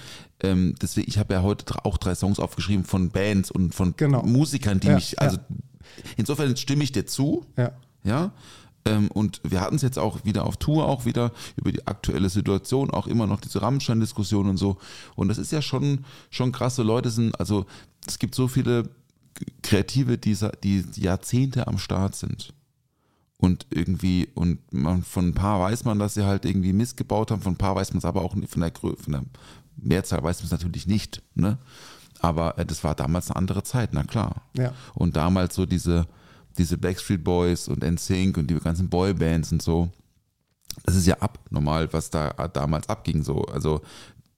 Ähm, deswegen, ich habe ja heute auch drei Songs aufgeschrieben von Bands und von Genau. Musikern, die Ja, mich, also ja. insofern stimme ich dir zu. Ja. Ja. Ähm, und wir hatten es jetzt auch wieder auf Tour, auch wieder über die aktuelle Situation, auch immer noch diese Rammstein-Diskussion und so. Und das ist ja schon, schon krass. So Leute sind, also es gibt so viele Kreative, die, die Jahrzehnte am Start sind. Und irgendwie, und man, von ein paar weiß man, dass sie halt irgendwie Mist gebaut haben, von ein paar weiß man es aber auch nicht von der, von der Mehrzahl weiß man es natürlich nicht, ne? Aber äh, das war damals eine andere Zeit, na klar. Ja. Und damals so diese, diese Backstreet Boys und NSYNC und die ganzen Boybands und so, das ist ja abnormal, was da damals abging so. Also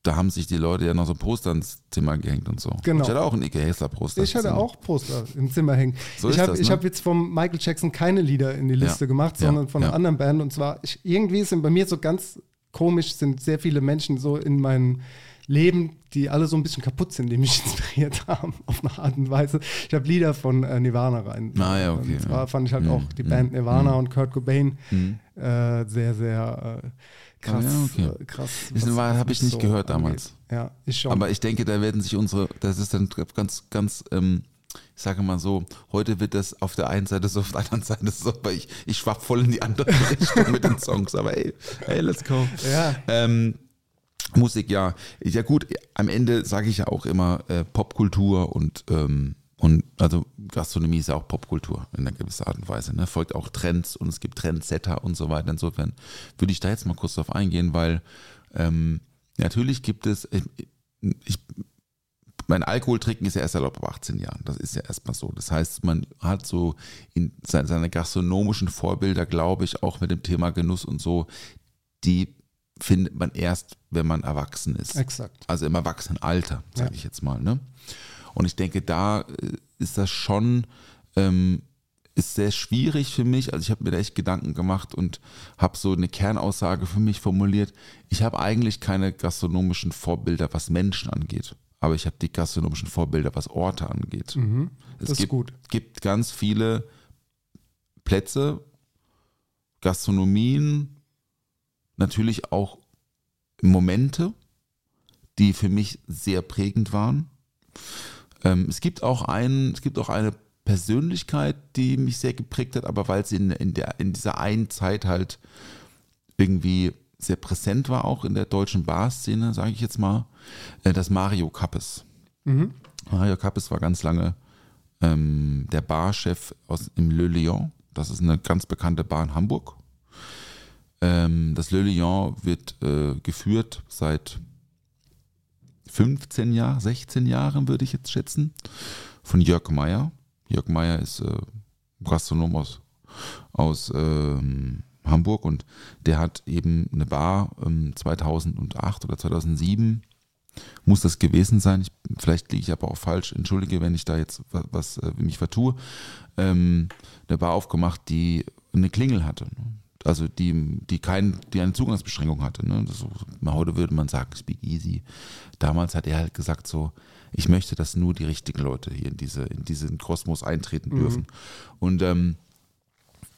da haben sich die Leute ja noch so Poster ins Zimmer gehängt und so. Genau. Ich hatte auch ein Ike Hessler Poster. Ich hatte auch Poster im Zimmer hängen. So ich habe ich ne? hab jetzt vom Michael Jackson keine Lieder in die Liste Ja. gemacht, Ja. sondern von einer Ja. anderen Band. Und zwar, ich, irgendwie sind bei mir so ganz komisch, sind sehr viele Menschen so in meinem Leben, die alle so ein bisschen kaputt sind, die mich inspiriert haben, auf eine Art und Weise. Ich habe Lieder von äh, Nirvana rein. Ah, ja, okay, Und zwar ja. fand ich halt Mhm. auch die Band Nirvana Mhm. und Kurt Cobain äh, sehr, sehr äh, krass. Ah, ja, okay. äh, krass Das was- war- was hab ich nicht gehört damals. Ja, ich schon. Aber ich denke, da werden sich unsere, das ist dann ganz, ganz, ähm, ich sage mal so, heute wird das auf der einen Seite so, auf der anderen Seite so, aber ich, ich schwach voll in die andere Richtung mit den Songs, aber ey, hey, let's go. Ja. Ähm, Musik, ja. Ja gut, am Ende sage ich ja auch immer äh, Popkultur und, ähm, und also Gastronomie ist ja auch Popkultur in einer gewissen Art und Weise. Ne? Folgt auch Trends und es gibt Trendsetter und so weiter. Insofern würde ich da jetzt mal kurz drauf eingehen, weil ähm, natürlich gibt es, ich, ich, mein Alkoholtrinken ist ja erst erlaubt ab 18 Jahren. Das ist ja erstmal so. Das heißt, man hat so in seine gastronomischen Vorbilder, glaube ich, auch mit dem Thema Genuss und so, die findet man erst, wenn man erwachsen ist. Exakt. Also im Erwachsenenalter, sage Ja. ich jetzt mal. Ne? Und ich denke, da äh, ist das schon, ähm, ist sehr schwierig für mich. Also ich habe mir da echt Gedanken gemacht und habe so eine Kernaussage für mich formuliert. Ich habe eigentlich keine gastronomischen Vorbilder, was Menschen angeht. Aber ich habe die gastronomischen Vorbilder, was Orte angeht. Mhm. Es Das ist gibt, gut. gibt ganz viele Plätze, Gastronomien, natürlich auch Momente, die für mich sehr prägend waren. Ähm, es gibt auch einen, es gibt auch eine Persönlichkeit, die mich sehr geprägt hat, aber weil sie in, in, der, in dieser einen Zeit halt irgendwie sehr präsent war, auch in der deutschen Bar-Szene, sage ich jetzt mal, äh, das Mario Kappes. Mhm. Mario Kappes war ganz lange ähm, der Barchef aus, im Le Lion. Das ist eine ganz bekannte Bar in Hamburg. Ähm, das Le Lion wird äh, geführt seit 15 Jahren, 16 Jahren würde ich jetzt schätzen, von Jörg Meyer. Jörg Meyer ist äh, Gastronom aus, aus ähm, Hamburg und der hat eben eine Bar ähm, 2008 oder 2007 muss das gewesen sein. Ich, vielleicht liege ich aber auch falsch. Entschuldige, wenn ich da jetzt was, was äh, mich vertue. Ähm, eine Bar aufgemacht, die eine Klingel hatte. Ne? Also die, die, kein, die eine Zugangsbeschränkung hatte. Ne? Das, heute würde man sagen, Speak Easy. Damals hat er halt gesagt so, ich möchte, dass nur die richtigen Leute hier in, diese, in diesen Kosmos eintreten dürfen. Und ähm,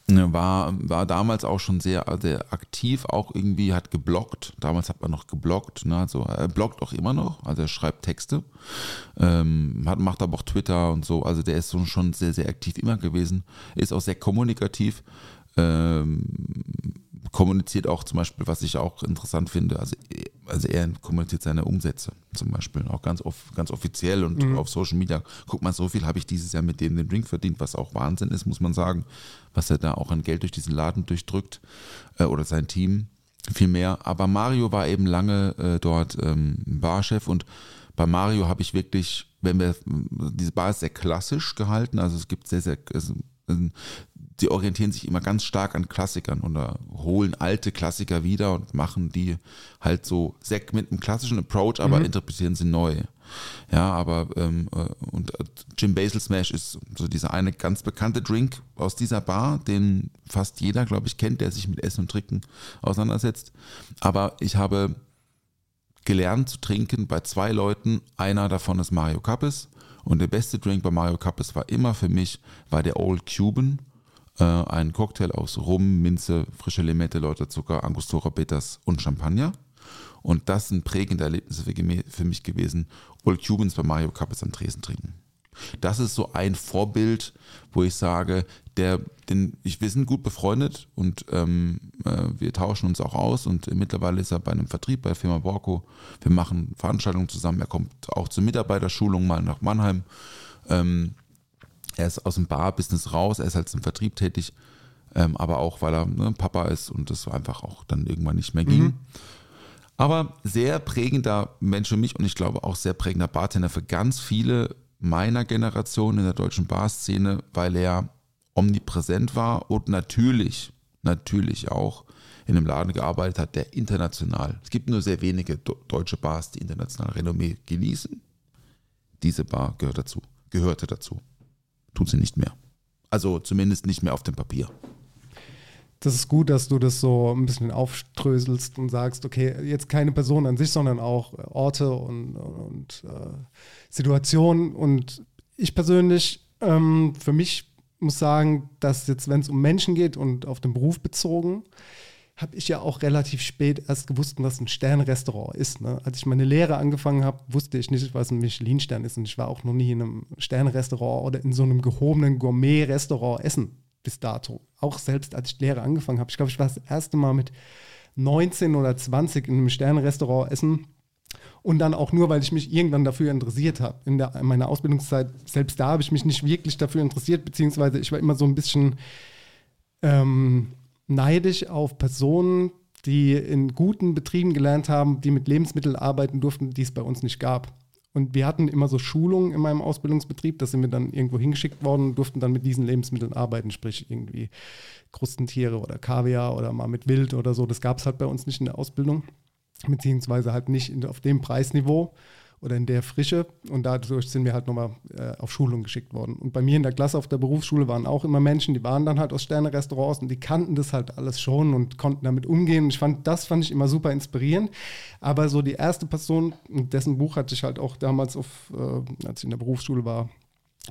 Ne, war, war damals auch schon sehr, sehr aktiv, auch irgendwie hat gebloggt. Damals hat man noch gebloggt, ne? also er bloggt auch immer noch, also er schreibt Texte, ähm, hat, macht aber auch Twitter und so, also der ist so schon sehr, sehr aktiv immer gewesen, ist auch sehr kommunikativ, kommuniziert auch zum Beispiel, was ich auch interessant finde, also, also er kommuniziert seine Umsätze zum Beispiel, auch ganz, off, ganz offiziell und auf Social Media. Guck mal, so viel habe ich dieses Jahr mit denen den Drink verdient, was auch Wahnsinn ist, muss man sagen, was er da auch an Geld durch diesen Laden durchdrückt äh, oder sein Team viel mehr. Aber Mario war eben lange äh, dort ähm, Barchef und bei Mario habe ich wirklich, wenn wir, diese Bar ist sehr klassisch gehalten, also es gibt sehr, sehr, also, ähm, die orientieren sich immer ganz stark an Klassikern oder holen alte Klassiker wieder und machen die halt so mit einem klassischen Approach, aber interpretieren sie neu. Ja, aber ähm, äh, und äh, Jim Basil Smash ist so dieser eine ganz bekannte Drink aus dieser Bar, den fast jeder, glaube ich, kennt, der sich mit Essen und Trinken auseinandersetzt. Aber ich habe gelernt zu trinken bei zwei Leuten. Einer davon ist Mario Kappes. Und der beste Drink bei Mario Kappes war immer für mich, war der Old Cuban. Äh, ein Cocktail aus Rum, Minze, frische Limette, Läuterzucker, Angostura Bitters und Champagner. Und das sind prägende Erlebnisse für, für mich gewesen. Old Cubans bei Mario Kappes am Tresen trinken. Das ist so ein Vorbild, wo ich sage, der, den, ich, wir sind gut befreundet und ähm, äh, wir tauschen uns auch aus und mittlerweile ist er bei einem Vertrieb bei der Firma Borco. Wir machen Veranstaltungen zusammen. Er kommt auch zur Mitarbeiterschulung mal nach Mannheim. Ähm, er ist aus dem Bar-Business raus, er ist halt im Vertrieb tätig, ähm, aber auch weil er ne, Papa ist und das einfach auch dann irgendwann nicht mehr ging. Aber sehr prägender Mensch für mich und ich glaube auch sehr prägender Bartender für ganz viele meiner Generation in der deutschen Barszene, weil er omnipräsent war und natürlich, natürlich auch in einem Laden gearbeitet hat, der international. Es gibt nur sehr wenige deutsche Bars, die international Renommee genießen. Diese Bar gehört dazu, gehörte dazu. Tut sie nicht mehr. Also zumindest nicht mehr auf dem Papier. Das ist gut, dass du das so ein bisschen aufströselst und sagst, okay, jetzt keine Person an sich, sondern auch Orte und, und äh, Situationen. Und ich persönlich, ähm, für mich muss sagen, dass jetzt, wenn es um Menschen geht und auf den Beruf bezogen, habe ich ja auch relativ spät erst gewusst, was ein Sternrestaurant ist. Ne? Als ich meine Lehre angefangen habe, wusste ich nicht, was ein Michelin-Stern ist. Und ich war auch noch nie in einem Sternrestaurant oder in so einem gehobenen Gourmet-Restaurant essen bis dato. Auch selbst als ich Lehre angefangen habe. Ich glaube, ich war das erste Mal mit 19 oder 20 in einem Sternrestaurant essen. Und dann auch nur, weil ich mich irgendwann dafür interessiert habe. In, in meiner Ausbildungszeit, selbst da habe ich mich nicht wirklich dafür interessiert, beziehungsweise ich war immer so ein bisschen ähm, neidisch auf Personen, die in guten Betrieben gelernt haben, die mit Lebensmitteln arbeiten durften, die es bei uns nicht gab. Und wir hatten immer so Schulungen in meinem Ausbildungsbetrieb, da sind wir dann irgendwo hingeschickt worden durften dann mit diesen Lebensmitteln arbeiten, sprich irgendwie Krustentiere oder Kaviar oder mal mit Wild oder so. Das gab es halt bei uns nicht in der Ausbildung, beziehungsweise halt nicht auf dem Preisniveau oder in der Frische. Und dadurch sind wir halt nochmal äh, auf Schulung geschickt worden. Und bei mir in der Klasse auf der Berufsschule waren auch immer Menschen, die waren dann halt aus Sterne-Restaurants und die kannten das halt alles schon und konnten damit umgehen. Und ich fand, das fand ich immer super inspirierend. Aber so die erste Person, dessen Buch hatte ich halt auch damals auf, äh, als ich in der Berufsschule war,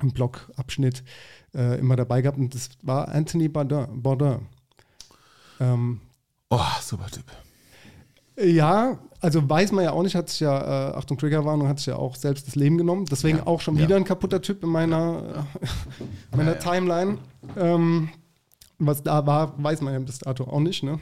im Blogabschnitt äh, immer dabei gehabt. Und das war Anthony Bourdain. Bourdain. Ähm, oh, super Typ. Ja, also weiß man ja auch nicht, hat sich ja, äh, Achtung, Triggerwarnung, hat sich ja auch selbst das Leben genommen. Deswegen ja, auch schon ja. wieder ein kaputter Typ in meiner, äh, meiner Timeline. Ähm, was da war, weiß man ja bis dato auch nicht. Ne?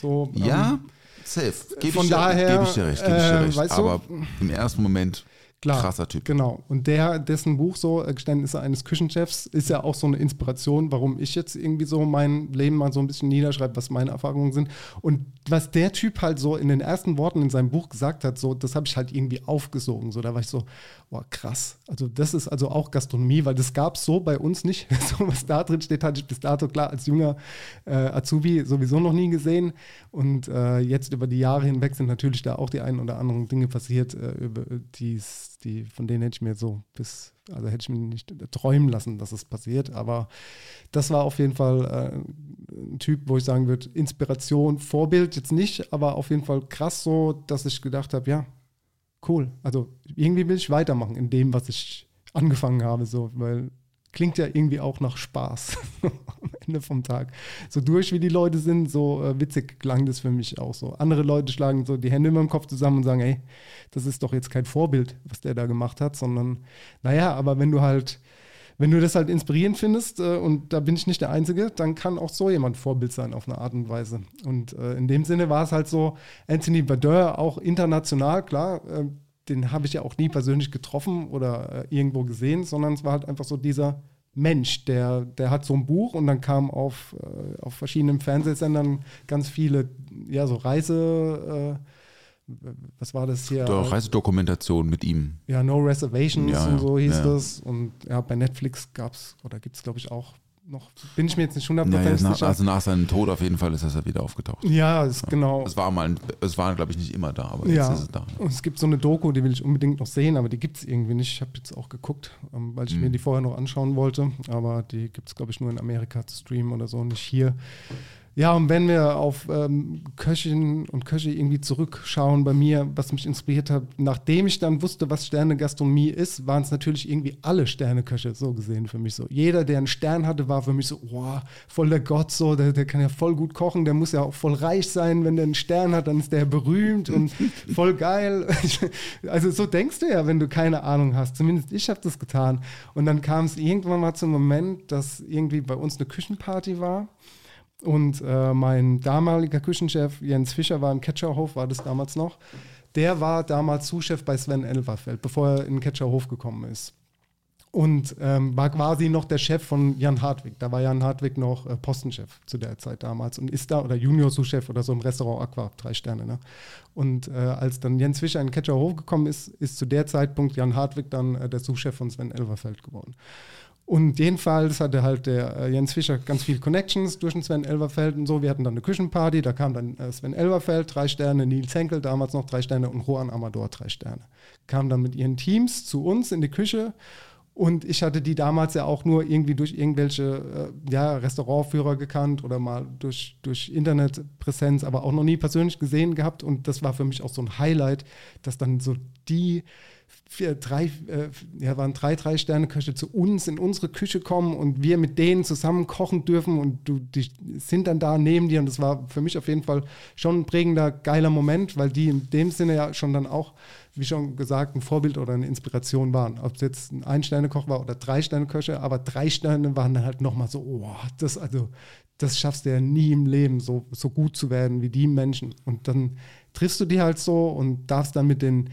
So, ja, ähm, safe. Gebe von ich, daher, gebe ich dir recht. Geb ich dir äh, recht. Äh, Aber du? im ersten Moment Klar, Krasser Typ. Genau. Und der, dessen Buch so, äh, Geständnisse eines Küchenchefs, ist ja auch so eine Inspiration, warum ich jetzt irgendwie so mein Leben mal so ein bisschen niederschreibe, was meine Erfahrungen sind. Und was der Typ halt so in den ersten Worten in seinem Buch gesagt hat, so, das habe ich halt irgendwie aufgesogen. So, da war ich so, boah, krass. Also, das ist also auch Gastronomie, weil das gab es so bei uns nicht. so, was da drin steht, hatte ich bis dato klar als junger äh, Azubi sowieso noch nie gesehen. Und äh, jetzt über die Jahre hinweg sind natürlich da auch die ein oder anderen Dinge passiert, äh, über die, von denen hätte ich mir so bis, also hätte ich mir nicht träumen lassen, dass es passiert. Aber das war auf jeden Fall äh, ein Typ, wo ich sagen würde, Inspiration, Vorbild jetzt nicht, aber auf jeden Fall krass so, dass ich gedacht habe, ja, cool. Also irgendwie will ich weitermachen in dem, was ich angefangen habe, so, weil klingt ja irgendwie auch nach Spaß am Ende vom Tag. So durch wie die Leute sind, so äh, witzig klang das für mich auch so. Andere Leute schlagen so die Hände über dem Kopf zusammen und sagen, ey, das ist doch jetzt kein Vorbild, was der da gemacht hat, sondern naja, aber wenn du halt, wenn du das halt inspirierend findest, äh, und da bin ich nicht der Einzige, dann kann auch so jemand Vorbild sein auf eine Art und Weise. Und äh, in dem Sinne war es halt so, Anthony Baudin auch international, klar, äh, den habe ich ja auch nie persönlich getroffen oder äh, irgendwo gesehen, sondern es war halt einfach so dieser Mensch, der, der hat so ein Buch und dann kam auf, äh, auf verschiedenen Fernsehsendern ganz viele, ja, so Reise, äh, was war das hier? Doch, Reisedokumentation mit ihm. Ja, No Reservations ja, und so hieß ja. das. Und ja, bei Netflix gab es, oder gibt es, glaube ich, auch noch, bin ich mir jetzt nicht hundertprozentig ja, sicher. Also nach seinem Tod auf jeden Fall ist er wieder aufgetaucht. Ja, ist ja. genau. Es war mal, es war glaube ich nicht immer da, aber ja. jetzt ist es da. Und es gibt so eine Doku, die will ich unbedingt noch sehen, aber die gibt es irgendwie nicht. Ich habe jetzt auch geguckt, ähm, weil ich mhm. mir die vorher noch anschauen wollte, aber die gibt es glaube ich nur in Amerika zu streamen oder so, nicht hier. Ja, und wenn wir auf ähm, Köchinnen und Köche irgendwie zurückschauen bei mir, was mich inspiriert hat, nachdem ich dann wusste, was Sterne-Gastronomie ist, waren es natürlich irgendwie alle Sterneköche so gesehen für mich so. Jeder, der einen Stern hatte, war für mich so, wow, voll der Gott so, der, der kann ja voll gut kochen, der muss ja auch voll reich sein, wenn der einen Stern hat, dann ist der berühmt und voll geil. also so denkst du ja, wenn du keine Ahnung hast. Zumindest ich habe das getan. Und dann kam es irgendwann mal zum Moment, dass irgendwie bei uns eine Küchenparty war und äh, mein damaliger Küchenchef Jens Fischer war im Ketscherhof, war das damals noch. Der war damals Zuschef bei Sven Elverfeld, bevor er in den Ketscherhof gekommen ist. und ähm, war quasi noch der Chef von Jan Hartwig. Da war Jan Hartwig noch äh, Postenchef zu der Zeit damals und ist da oder Junior-Sous-Chef oder so im Restaurant Aqua, drei Sterne. Ne? Und äh, als dann Jens Fischer in Catcher hochgekommen ist, ist zu der Zeitpunkt Jan Hartwig dann äh, der Sous-Chef von Sven Elverfeld geworden. Und jedenfalls hatte halt der äh, Jens Fischer ganz viele Connections durch den Sven Elverfeld und so. Wir hatten dann eine Küchenparty, da kam dann äh, Sven Elverfeld, drei Sterne, Nils Henkel, damals noch drei Sterne und Juan Amador, drei Sterne. Kamen dann mit ihren Teams zu uns in die Küche und ich hatte die damals ja auch nur irgendwie durch irgendwelche äh, ja, Restaurantführer gekannt oder mal durch, durch Internetpräsenz, aber auch noch nie persönlich gesehen gehabt. Und das war für mich auch so ein Highlight, dass dann so die vier, drei, äh, ja, waren drei, drei Sterne-Köche zu uns in unsere Küche kommen und wir mit denen zusammen kochen dürfen und du, die sind dann da neben dir und das war für mich auf jeden Fall schon ein prägender, geiler Moment, weil die in dem Sinne ja schon dann auch, wie schon gesagt, ein Vorbild oder eine Inspiration waren. Ob es jetzt ein Ein-Sterne-Koch war oder drei Sterne-Köche, aber drei Sterne waren dann halt nochmal so, oh, das, also, das schaffst du ja nie im Leben, so, so gut zu werden wie die Menschen. Und dann triffst du die halt so und darfst dann mit den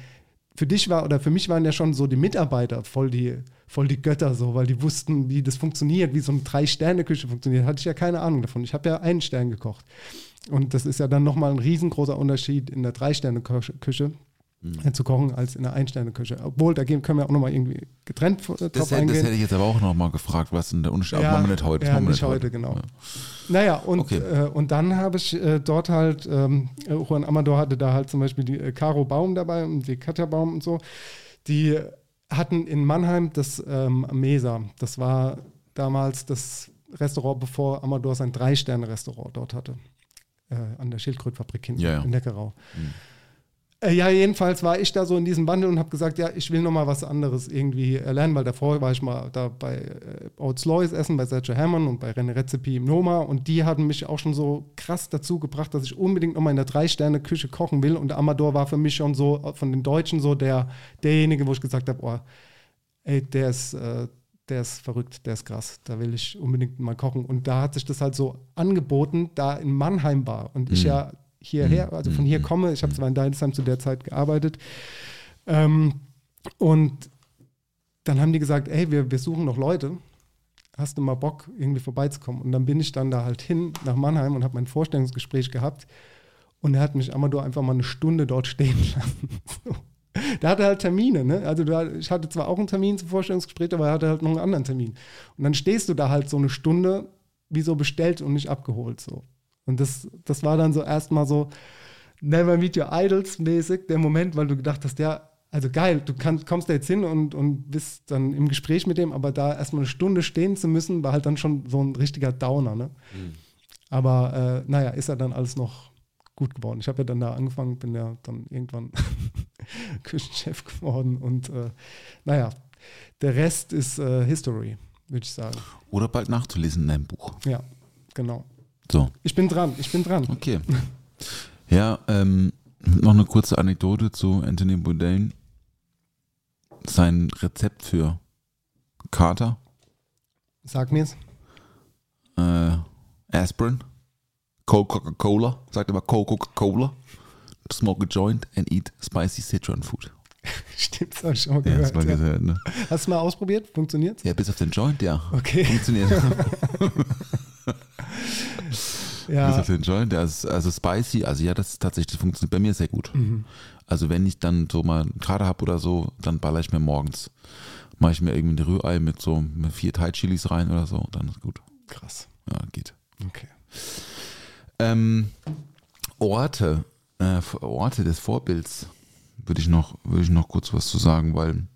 für dich war oder für mich waren ja schon so die Mitarbeiter voll die, voll die Götter so, weil die wussten, wie das funktioniert, wie so eine Drei-Sterne-Küche funktioniert. Hatte ich ja keine Ahnung davon. Ich habe ja einen Stern gekocht. Und das ist ja dann nochmal ein riesengroßer Unterschied in der Drei-Sterne-Küche mhm. zu kochen als in der Ein-Sterne-Küche. Obwohl, da können wir auch nochmal irgendwie getrennt äh, drauf das, eingehen. Das hätte ich jetzt aber auch nochmal gefragt, was in der Unterschied. Ja, aber nicht heute. Ja, nicht heute, heute, genau. Ja. Naja, und, okay. äh, und dann habe ich äh, dort halt, ähm, Juan Amador hatte da halt zum Beispiel die äh, Caro Baum dabei und die Katja Baum und so. Die hatten in Mannheim das ähm, Mesa. Das war damals das Restaurant, bevor Amador sein Drei-Sterne-Restaurant dort hatte. Äh, an der Schildkrötfabrik hinten ja, ja. in Neckarau. Mhm. Äh, ja, jedenfalls war ich da so in diesem Wandel und habe gesagt, ja, ich will noch mal was anderes irgendwie lernen, weil davor war ich mal da bei äh, Oats Lois essen, bei Sergio Hammond und bei René Rezepi im Noma und die hatten mich auch schon so krass dazu gebracht, dass ich unbedingt noch mal in der Drei-Sterne-Küche kochen will und der Amador war für mich schon so äh, von den Deutschen so der, derjenige, wo ich gesagt habe, oh, ey, der ist, äh, der ist verrückt, der ist krass, da will ich unbedingt mal kochen und da hat sich das halt so angeboten, da in Mannheim war und mhm. ich ja hierher, mhm. also von hier mhm. komme. Ich habe zwar in Deidesheim zu der Zeit gearbeitet. Ähm, und dann haben die gesagt, ey, wir, wir suchen noch Leute. Hast du mal Bock, irgendwie vorbeizukommen? Und dann bin ich dann da halt hin nach Mannheim und habe mein Vorstellungsgespräch gehabt. Und er hat mich Amador einfach mal eine Stunde dort stehen lassen. so. Der hatte halt Termine, ne? Also du, ich hatte zwar auch einen Termin zum Vorstellungsgespräch, aber er hatte halt noch einen anderen Termin. Und dann stehst du da halt so eine Stunde, wie so bestellt und nicht abgeholt. So. Und das, das war dann so erstmal so Never Meet Your Idols mäßig, der Moment, weil du gedacht hast, ja, also geil, du kann, kommst da jetzt hin und, und bist dann im Gespräch mit dem, aber da erstmal eine Stunde stehen zu müssen, war halt dann schon so ein richtiger Downer. Ne? Mhm. Aber äh, naja, ist ja dann alles noch gut geworden. Ich habe ja dann da angefangen, bin ja dann irgendwann Küchenchef geworden und äh, naja, der Rest ist äh, History, würde ich sagen. Oder bald nachzulesen in deinem Buch. Ja, genau. So. Ich bin dran, ich bin dran. Okay. Ja, ähm, noch eine kurze Anekdote zu Anthony Bourdain. Sein Rezept für Kater. Sag mir's. Äh, Aspirin. Coca-Cola. Sagt immer Coca-Cola. Smoke a joint and eat spicy citron food. Stimmt, das habe ich schon mal gehört. Ja, das mal gehört ne? Hast du mal ausprobiert? Funktioniert Ja, bis auf den Joint, ja. Okay. Funktioniert. ja. Auf den Joint, der ist also spicy, also ja, das tatsächlich funktioniert bei mir sehr gut. Mhm. Also wenn ich dann so mal einen Kader habe oder so, dann baller ich mir morgens, mache ich mir irgendwie ein Rührei mit so mit vier Thai-Chilis rein oder so, dann ist gut. Krass. Ja, geht. Okay. Ähm, Orte, äh, Orte des Vorbilds würde ich noch, würde ich noch kurz was zu sagen, weil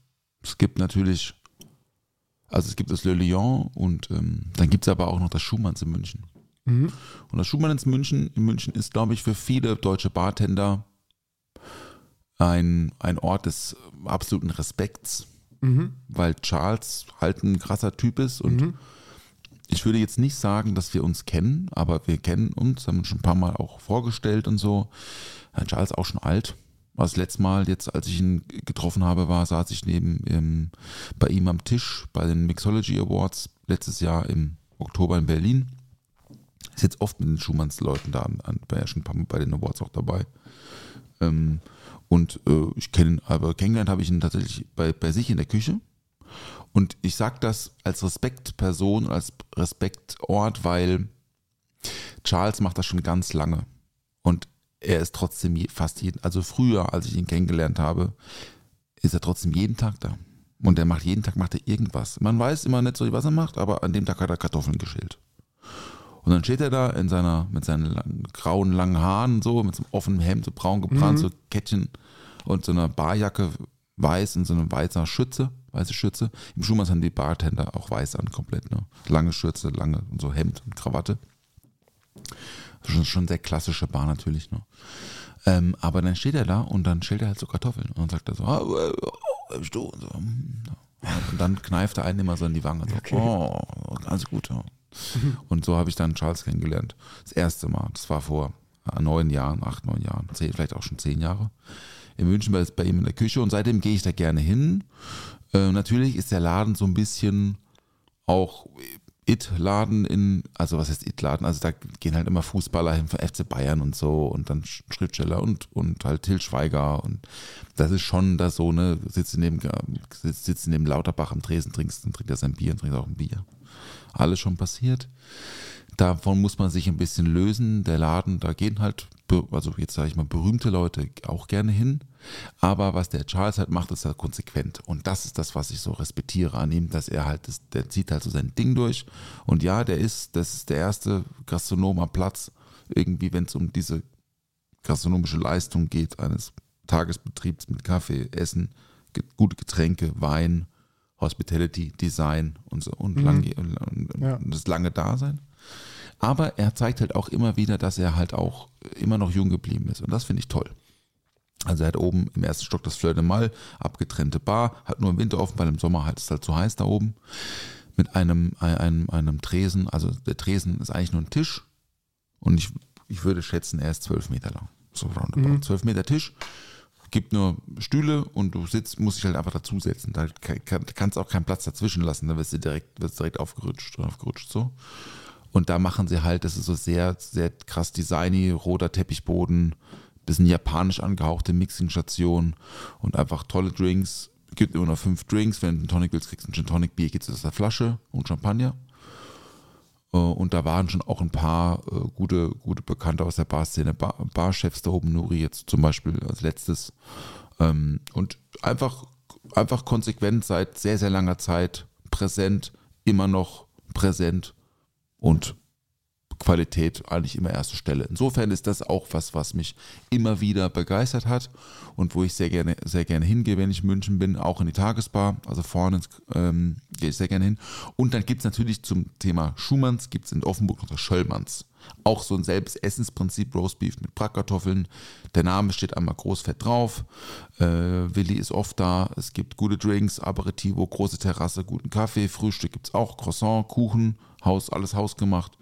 es gibt natürlich, also es gibt das Le Lion und ähm, dann gibt es aber auch noch das Schumanns in München. Mhm. Und das Schumanns in München, in München ist, glaube ich, für viele deutsche Bartender ein, ein Ort des absoluten Respekts, mhm. weil Charles halt ein krasser Typ ist und mhm. ich würde jetzt nicht sagen, dass wir uns kennen, aber wir kennen uns, haben uns schon ein paar Mal auch vorgestellt und so. Charles auch schon alt, das letzte Mal, jetzt als ich ihn getroffen habe, war, saß ich neben ähm, bei ihm am Tisch bei den Mixology Awards letztes Jahr im Oktober in Berlin. Ist jetzt oft mit den Schumanns-Leuten da, war ja schon ein paar Mal bei den Awards auch dabei. Ähm, und äh, ich kenne aber kennengelernt habe ich ihn tatsächlich bei, bei sich in der Küche. Und ich sage das als Respektperson, als Respektort, weil Charles macht das schon ganz lange. Und er ist trotzdem fast jeden, also früher, als ich ihn kennengelernt habe, ist er trotzdem jeden Tag da. Und er macht jeden Tag macht er irgendwas. Man weiß immer nicht so, was er macht, aber an dem Tag hat er Kartoffeln geschält. Und dann steht er da in seiner, mit seinen langen, grauen, langen Haaren, so, mit so einem offenen Hemd, so braun gebrannt, so Kettchen und so einer Barjacke weiß und so eine weißer Schütze, weiße Schürze. Im Schumanns haben die Bartender auch weiß an, komplett, ne? Lange Schürze, lange und so Hemd und Krawatte. Schon, schon sehr klassische Bar natürlich, ne? Ähm, aber dann steht er da und dann stellt er halt so Kartoffeln und dann sagt er so, ah, äh, oh, bist du? Und, so, hm, und dann kneift er einen immer so in die Wange. So, oh, ganz gut. Ja. Und so habe ich dann Charles kennengelernt. Das erste Mal. Das war vor äh, neun Jahren, acht, neun Jahren, zehn, vielleicht auch schon zehn Jahre. In München bei, bei ihm in der Küche und seitdem gehe ich da gerne hin. Äh, natürlich ist der Laden so ein bisschen auch It-Laden in, also was heißt It-Laden? Also da gehen halt immer Fußballer hin von FC Bayern und so und dann Schriftsteller und, und halt Till Schweiger und das ist schon da so, ne, sitzt neben, sitzt, sitzt neben Lauterbach am Tresen, trinkst, er sein Bier und trinkt auch ein Bier. Alles schon passiert. Davon muss man sich ein bisschen lösen. Der Laden, da gehen halt, also jetzt sage ich mal, berühmte Leute auch gerne hin. Aber was der Charles halt macht, ist halt konsequent. Und das ist das, was ich so respektiere an ihm, dass er halt, das, der zieht halt so sein Ding durch. Und ja, der ist, das ist der erste Gastronom am Platz, irgendwie, wenn es um diese gastronomische Leistung geht, eines Tagesbetriebs mit Kaffee, Essen, gute Getränke, Wein, Hospitality, Design und so und, mhm. lange, und, und ja. das lange Dasein. Aber er zeigt halt auch immer wieder, dass er halt auch immer noch jung geblieben ist. Und das finde ich toll. Also er hat oben im ersten Stock das Fleur de Mal, abgetrennte Bar, hat nur im Winter offen, weil im Sommer halt ist halt zu heiß da oben. Mit einem, einem, einem Tresen, also der Tresen ist eigentlich nur ein Tisch. Und ich, ich würde schätzen, er ist zwölf Meter lang. So roundabout. Mhm. Zwölf Meter Tisch gibt nur Stühle und du sitzt, musst dich halt einfach dazusetzen. Da kann, kannst auch keinen Platz dazwischen lassen, da wirst du direkt, wirst direkt aufgerutscht, aufgerutscht so. Und da machen sie halt, das ist so sehr, sehr krass designy, roter Teppichboden, bisschen japanisch angehauchte Mixingstation und einfach tolle Drinks. Gibt immer noch fünf Drinks. Wenn du einen Tonic willst, kriegst du einen Gin Tonic Bier, geht es aus der Flasche und Champagner. Äh, und da waren schon auch ein paar äh, gute, gute Bekannte aus der Barszene, Bar, Barchefs da oben, Nuri jetzt zum Beispiel als letztes. Ähm, und einfach, einfach konsequent seit sehr, sehr langer Zeit präsent, immer noch präsent und Qualität eigentlich immer erste Stelle. Insofern ist das auch was, was mich immer wieder begeistert hat und wo ich sehr gerne, sehr gerne hingehe, wenn ich in München bin, auch in die Tagesbar, also vorne ähm, gehe ich sehr gerne hin. Und dann gibt es natürlich zum Thema Schumanns, gibt es in Offenburg noch das Schöllmanns. Auch so ein selbes Essensprinzip, Roastbeef mit Bratkartoffeln. Der Name steht einmal großfett drauf. Äh, Willi ist oft da. Es gibt gute Drinks, Aperitivo, große Terrasse, guten Kaffee. Frühstück gibt es auch, Croissant, Kuchen, Haus, alles hausgemacht.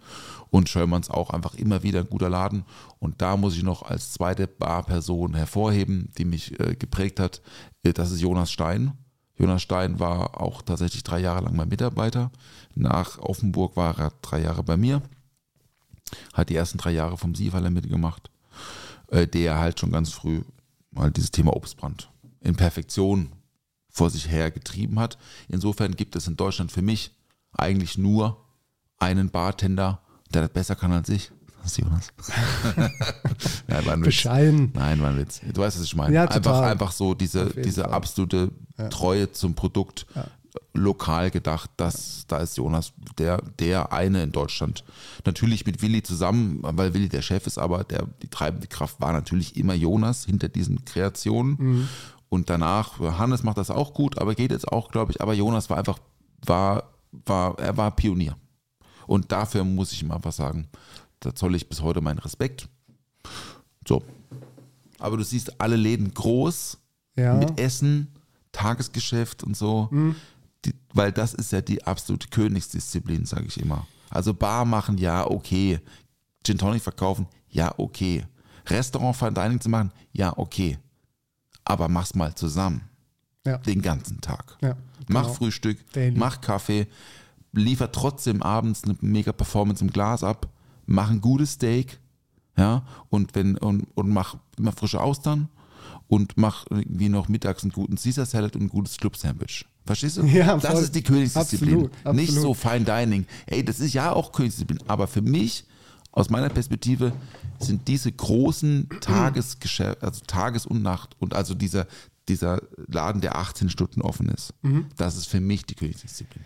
Und Schöllmanns auch einfach immer wieder ein guter Laden. Und da muss ich noch als zweite Barperson hervorheben, die mich äh, geprägt hat. Äh, das ist Jonas Stein. Jonas Stein war auch tatsächlich drei Jahre lang mein Mitarbeiter. Nach Offenburg war er drei Jahre bei mir. Hat die ersten drei Jahre vom Siefaller mitgemacht, äh, der halt schon ganz früh mal dieses Thema Obstbrand in Perfektion vor sich her getrieben hat. Insofern gibt es in Deutschland für mich eigentlich nur einen Bartender, der das besser kann als ich. Das ist Jonas. Nein, war ein Bescheiden. Nein, war ein Witz. Du weißt, was ich meine. Ja, einfach, einfach so diese, diese absolute ja. Treue zum Produkt. Ja. Lokal gedacht, dass da ist Jonas der, der eine in Deutschland. Natürlich mit Willi zusammen, weil Willi der Chef ist, aber der, die treibende Kraft war natürlich immer Jonas hinter diesen Kreationen. Mhm. Und danach, Hannes macht das auch gut, aber geht jetzt auch, glaube ich, aber Jonas war einfach, war, war, er war Pionier. Und dafür muss ich ihm einfach sagen, da zolle ich bis heute meinen Respekt. So. Aber du siehst alle Läden groß, ja. mit Essen, Tagesgeschäft und so. Mhm. Die, weil das ist ja die absolute Königsdisziplin, sage ich immer. Also Bar machen, ja, okay. Gin Tonic verkaufen, ja, okay. Restaurant Fine Dining zu machen, ja, okay. Aber mach's mal zusammen. Ja. Den ganzen Tag. Ja, genau. Mach Frühstück, Daily. mach Kaffee, liefert trotzdem abends eine mega Performance im Glas ab, mach ein gutes Steak, ja, und wenn, und, und mach immer frische Austern und mach irgendwie noch mittags einen guten Caesar Salad und ein gutes Club Sandwich. Verstehst du? Ja, das voll. ist die Königsdisziplin. Absolut, Nicht absolut. so Fine Dining. Ey, das ist ja auch Königsdisziplin. Aber für mich, aus meiner Perspektive, sind diese großen Tagesgeschäfte, also Tages- und Nacht und also dieser, dieser Laden, der 18 Stunden offen ist, Mhm. das ist für mich die Königsdisziplin.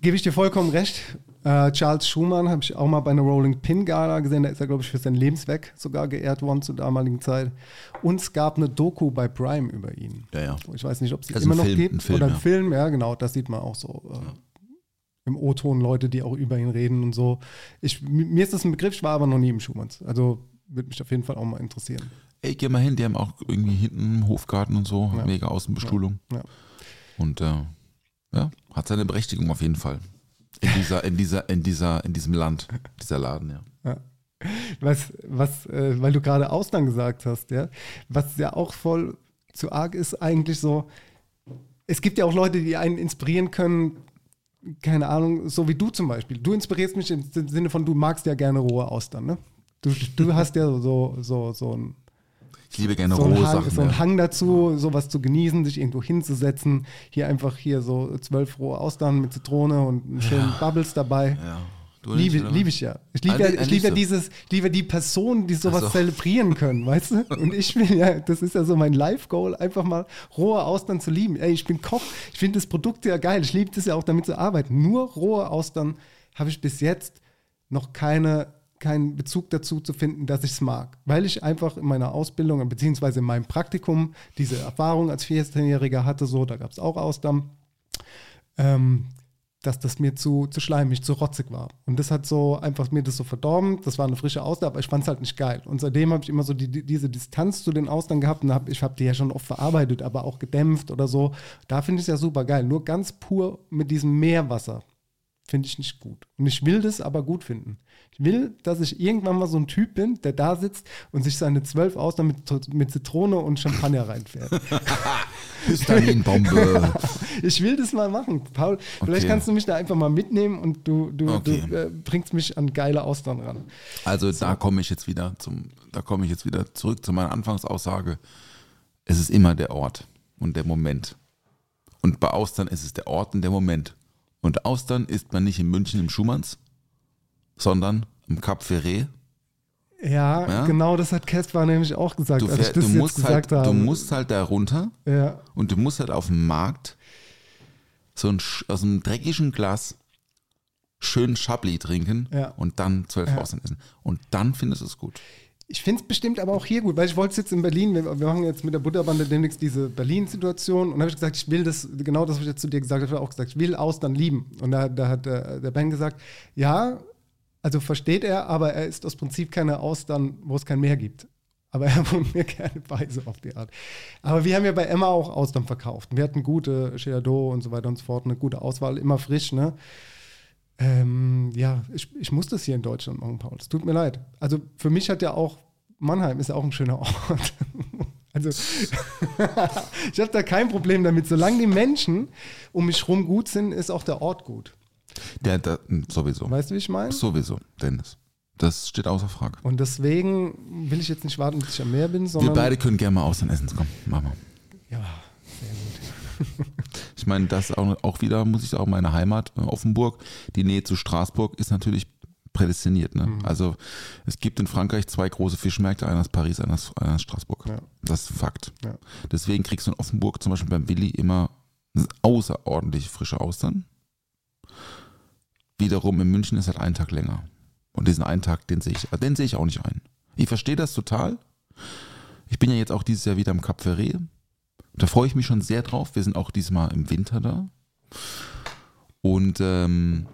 Gebe ich dir vollkommen recht. Äh, Charles Schumann habe ich auch mal bei einer Rolling Pin Gala gesehen. Da ist er, glaube ich, für sein Lebenswerk sogar geehrt worden zur damaligen Zeit. Und es gab eine Doku bei Prime über ihn. Ja, ja. Ich weiß nicht, ob es die immer noch Film, gibt. Film, oder ein ja. Film, ja, genau. Das sieht man auch so. Äh, Im O-Ton Leute, die auch über ihn reden und so. Ich, mir ist das ein Begriff, ich war aber noch nie im Schumanns. Also würde mich auf jeden Fall auch mal interessieren. Ey, geh mal hin, die haben auch irgendwie hinten einen Hofgarten und so, Ja. mega Außenbestuhlung. Ja. Und äh, ja, hat seine Berechtigung auf jeden Fall. In dieser, in dieser, in dieser, in diesem Land, dieser Laden, ja. Ja. Was, was, äh, weil du gerade Ausland gesagt hast, ja, was ja auch voll zu arg ist, eigentlich so, es gibt ja auch Leute, die einen inspirieren können, keine Ahnung, so wie du zum Beispiel. Du inspirierst mich im Sinne von, du magst ja gerne rohe Austern, ne? Du, du hast ja so, so, so ein Ich liebe gerne so rohe Hang, Sachen. so ein ja. Hang dazu, sowas zu genießen, sich irgendwo hinzusetzen. Hier einfach hier so zwölf rohe Austern mit Zitrone und einen schönen Bubbles dabei. Ja. Liebe, liebe ich ja. Ich liebe Ah, ja, ich ah, liebe ja dieses, liebe die Personen, die sowas so. zelebrieren können, weißt du? Und ich will ja, das ist ja so mein Life-Goal, einfach mal rohe Austern zu lieben. Ey, ich bin Koch, ich finde das Produkt ja geil. Ich liebe das ja auch damit zu arbeiten. Nur rohe Austern habe ich bis jetzt noch keine, keinen Bezug dazu zu finden, dass ich es mag. Weil ich einfach in meiner Ausbildung, beziehungsweise in meinem Praktikum, diese Erfahrung als 14-Jähriger hatte, so, da gab es auch Austern. Ähm, dass das mir zu, zu schleimig, zu rotzig war. Und das hat so einfach mir das so verdorben. Das war eine frische Austern, aber ich fand es halt nicht geil. Und seitdem habe ich immer so die, die, diese Distanz zu den Austern gehabt und hab, ich habe die ja schon oft verarbeitet, aber auch gedämpft oder so. Da finde ich es ja super geil. Nur ganz pur mit diesem Meerwasser finde ich nicht gut. Und ich will das aber gut finden. Ich will, dass ich irgendwann mal so ein Typ bin, der da sitzt und sich seine zwölf Austern mit, mit Zitrone und Champagner reinfährt. Histaminbombe. Ich will das mal machen. Paul, vielleicht Okay. kannst du mich da einfach mal mitnehmen und du, du, Okay. du äh, bringst mich an geile Austern ran. Also da komme ich jetzt wieder zum, da komme ich jetzt wieder zurück zu meiner Anfangsaussage. Es ist immer der Ort und der Moment. Und bei Austern ist es der Ort und der Moment. Und Austern isst man nicht in München im Schumanns, sondern im Cap Ferret. Ja, Ja? genau das hat Caspar nämlich auch gesagt, Du, als ich fähr, das du, musst halt, du musst halt da runter ja, und du musst halt auf dem Markt so ein, aus einem dreckigen Glas schön Chablis trinken Ja. und dann zwölf Ja. Austern essen. Und dann findest du es gut. Ich finde es bestimmt aber auch hier gut, weil ich wollte es jetzt in Berlin, wir, wir machen jetzt mit der Butterbande demnächst diese Berlin-Situation und habe ich gesagt, ich will das, genau das, was ich jetzt zu dir gesagt habe, auch gesagt, ich will Austern lieben. Und da, da hat der, der Ben gesagt, ja, also versteht er, aber er ist aus Prinzip keine Austern, wo es kein Meer gibt. Aber er wohnt mir gerne bei, so auf die Art. Aber wir haben ja bei Emma auch Austern verkauft. Wir hatten gute Cheddardeau und so weiter und so fort, eine gute Auswahl, immer frisch, ne? Ähm, ja, ich, ich muss das hier in Deutschland machen, Paul. Es tut mir leid. Also für mich hat ja auch Mannheim ist ja auch ein schöner Ort. Also ich habe da kein Problem damit. Solange die Menschen um mich rum gut sind, ist auch der Ort gut. Der, der, sowieso. Weißt du, wie ich meine? Sowieso, Dennis. Das steht außer Frage. Und deswegen will ich jetzt nicht warten, bis ich am Meer bin, Wir sondern. beide können gerne mal Austern essen. Komm, machen wir. Ja, sehr gut. Ich meine, das auch, auch wieder, muss ich sagen, meine Heimat, äh, Offenburg. Die Nähe zu Straßburg ist natürlich prädestiniert. Ne? Mhm. Also es gibt in Frankreich zwei große Fischmärkte, einer ist Paris, einer ist, einer ist Straßburg. Ja. Das ist Fakt. Ja. Deswegen kriegst du in Offenburg zum Beispiel beim Willi immer außerordentlich frische Austern. Wiederum in München ist halt ein Tag länger. Und diesen einen Tag, den sehe ich, den sehe ich auch nicht ein. Ich verstehe das total. Ich bin ja jetzt auch dieses Jahr wieder im Cap Ferret. Da freue ich mich schon sehr drauf. Wir sind auch diesmal im Winter da. Und ähm,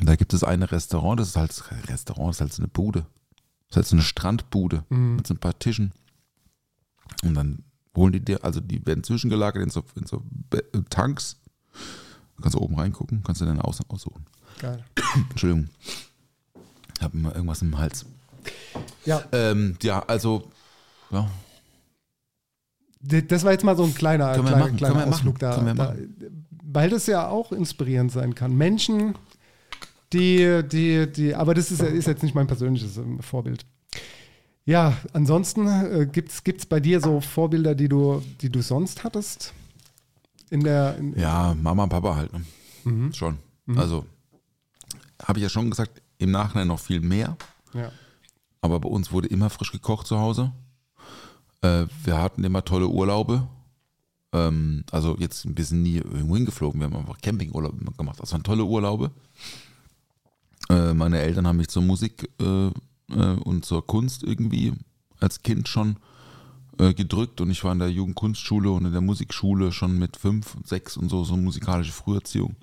da gibt es ein Restaurant, das ist halt Restaurant, das ist halt so eine Bude. Das ist halt so eine Strandbude mit so ein paar Tischen. Und dann holen die dir, also die werden zwischengelagert in so, in so äh, Tanks. Du kannst du oben reingucken, kannst du deine Aus aussuchen. Geil. Entschuldigung. Ich habe immer irgendwas im Hals. Ja, Ähm, ja, also, ja, das war jetzt mal so ein kleiner, Können kleiner, machen, kleiner Ausflug machen, da, da. Weil das ja auch inspirierend sein kann. Menschen, die, die, die, aber das ist, ist jetzt nicht mein persönliches ähm, Vorbild. Ja, ansonsten äh, gibt es bei dir so Vorbilder, die du, die du sonst hattest? In der, in, Ja, Mama und Papa halt. Ne? Mhm. Schon. Also, habe ich ja schon gesagt, im Nachhinein noch viel mehr. ja. Aber bei uns wurde immer frisch gekocht zu Hause. Äh, wir hatten immer tolle Urlaube. Ähm, also jetzt ein bisschen nie irgendwo hingeflogen. Wir haben einfach Campingurlaub gemacht. Das waren tolle Urlaube. Äh, meine Eltern haben mich zur Musik äh, äh, und zur Kunst irgendwie als Kind schon äh, gedrückt und ich war in der Jugendkunstschule und in der Musikschule schon mit fünf sechs und so, so musikalische Früherziehung.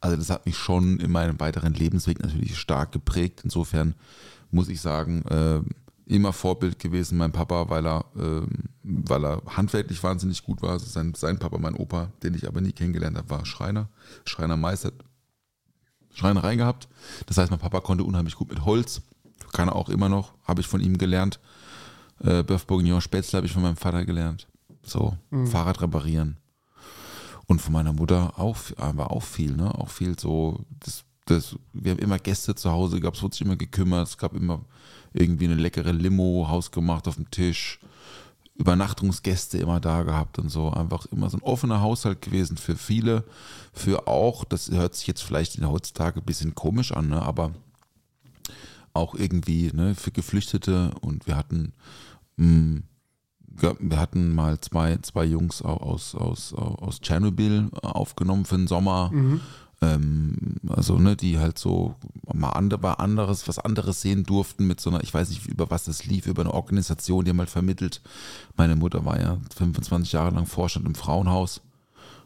Also das hat mich schon in meinem weiteren Lebensweg natürlich stark geprägt. Insofern muss ich sagen, äh, immer Vorbild gewesen, mein Papa, weil er, äh, weil er handwerklich wahnsinnig gut war. Also sein, sein Papa, mein Opa, den ich aber nie kennengelernt habe, war Schreiner, Schreinermeister, Schreinerei gehabt. Das heißt, mein Papa konnte unheimlich gut mit Holz, kann er auch immer noch, habe ich von ihm gelernt. Äh, Bœuf Bourguignon Spätzle habe ich von meinem Vater gelernt. So, Fahrrad reparieren. Und von meiner Mutter auch, aber auch viel, ne? Auch viel so, das, das, wir haben immer Gäste zu Hause gehabt, es wurde sich immer gekümmert, es gab immer irgendwie eine leckere Limo, hausgemacht auf dem Tisch, Übernachtungsgäste immer da gehabt und so. Einfach immer so ein offener Haushalt gewesen für viele, für auch, das hört sich jetzt vielleicht in heutzutage ein bisschen komisch an, ne? aber auch irgendwie ne, für Geflüchtete und wir hatten mh, ja, wir hatten mal zwei, zwei Jungs au- aus, aus, aus Tschernobyl aufgenommen für den Sommer. Ähm, also, ne, die halt so mal andere, mal anderes, was anderes sehen durften mit so einer, ich weiß nicht, über was das lief, über eine Organisation, die haben halt vermittelt. Meine Mutter war ja 25 Jahre lang Vorstand im Frauenhaus.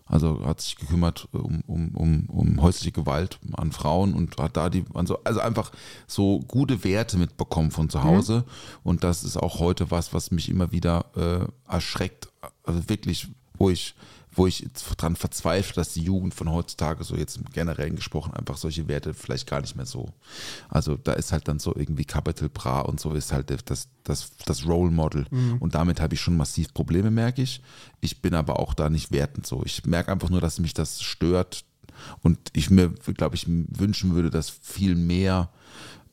Also hat sich gekümmert um, um, um, um häusliche Gewalt an Frauen und hat da die, also, also einfach so gute Werte mitbekommen von zu Hause. Und das ist auch heute was, was mich immer wieder äh, erschreckt. Also wirklich, wo ich, wo ich jetzt dran verzweifle, dass die Jugend von heutzutage, so jetzt im Generellen gesprochen, einfach solche Werte vielleicht gar nicht mehr so. Also da ist halt dann so irgendwie Capital Bra und so ist halt das, das, das Role Model. Und damit habe ich schon massiv Probleme, merke ich. Ich bin aber auch da nicht wertend so. Ich merke einfach nur, dass mich das stört und ich mir, glaube ich, wünschen würde, dass viel mehr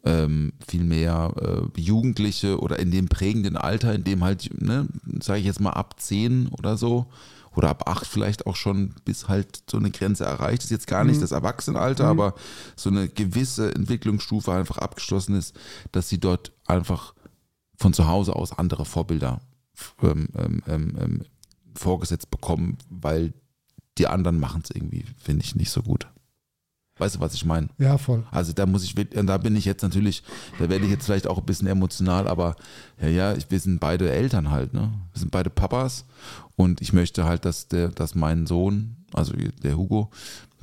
ähm, viel mehr äh, Jugendliche oder in dem prägenden Alter, in dem halt, ne, sage ich jetzt mal ab 10 oder so, oder ab 8 vielleicht auch schon bis halt so eine Grenze erreicht ist. Jetzt gar nicht das Erwachsenenalter, aber so eine gewisse Entwicklungsstufe einfach abgeschlossen ist, dass sie dort einfach von zu Hause aus andere Vorbilder ähm, ähm, ähm, ähm, vorgesetzt bekommen, weil die anderen machen es irgendwie, finde ich, nicht so gut. Weißt du, was ich meine? Ja, voll. Also da muss ich, und da bin ich jetzt natürlich, da werde ich jetzt vielleicht auch ein bisschen emotional, aber ja, ja, ich, wir sind beide Eltern halt, ne? Wir sind beide Papas und ich möchte halt, dass der, dass mein Sohn, also der Hugo,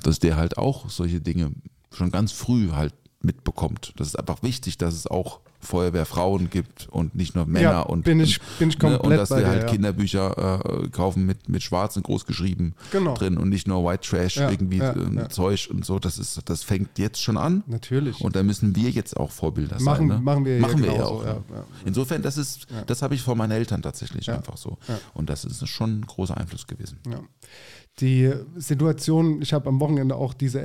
dass der halt auch solche Dinge schon ganz früh halt mitbekommt. Das ist einfach wichtig, dass es auch Feuerwehrfrauen gibt und nicht nur Männer Ja, und bin ich- bin ich ne, komplett und dass wir halt ja. Kinderbücher äh, kaufen mit mit schwarz und groß geschrieben Genau. drin und nicht nur White Trash Ja, irgendwie äh. Zeug und so. Das ist das fängt jetzt schon an. Natürlich. Und da müssen wir jetzt auch Vorbilder Machen- sein. Ne? machen wir ja machen wir ja auch. ne? Insofern, das ist, das habe ich von meinen Eltern tatsächlich einfach so. Und das ist schon ein großer Einfluss gewesen. Die Situation, ich habe am Wochenende auch diese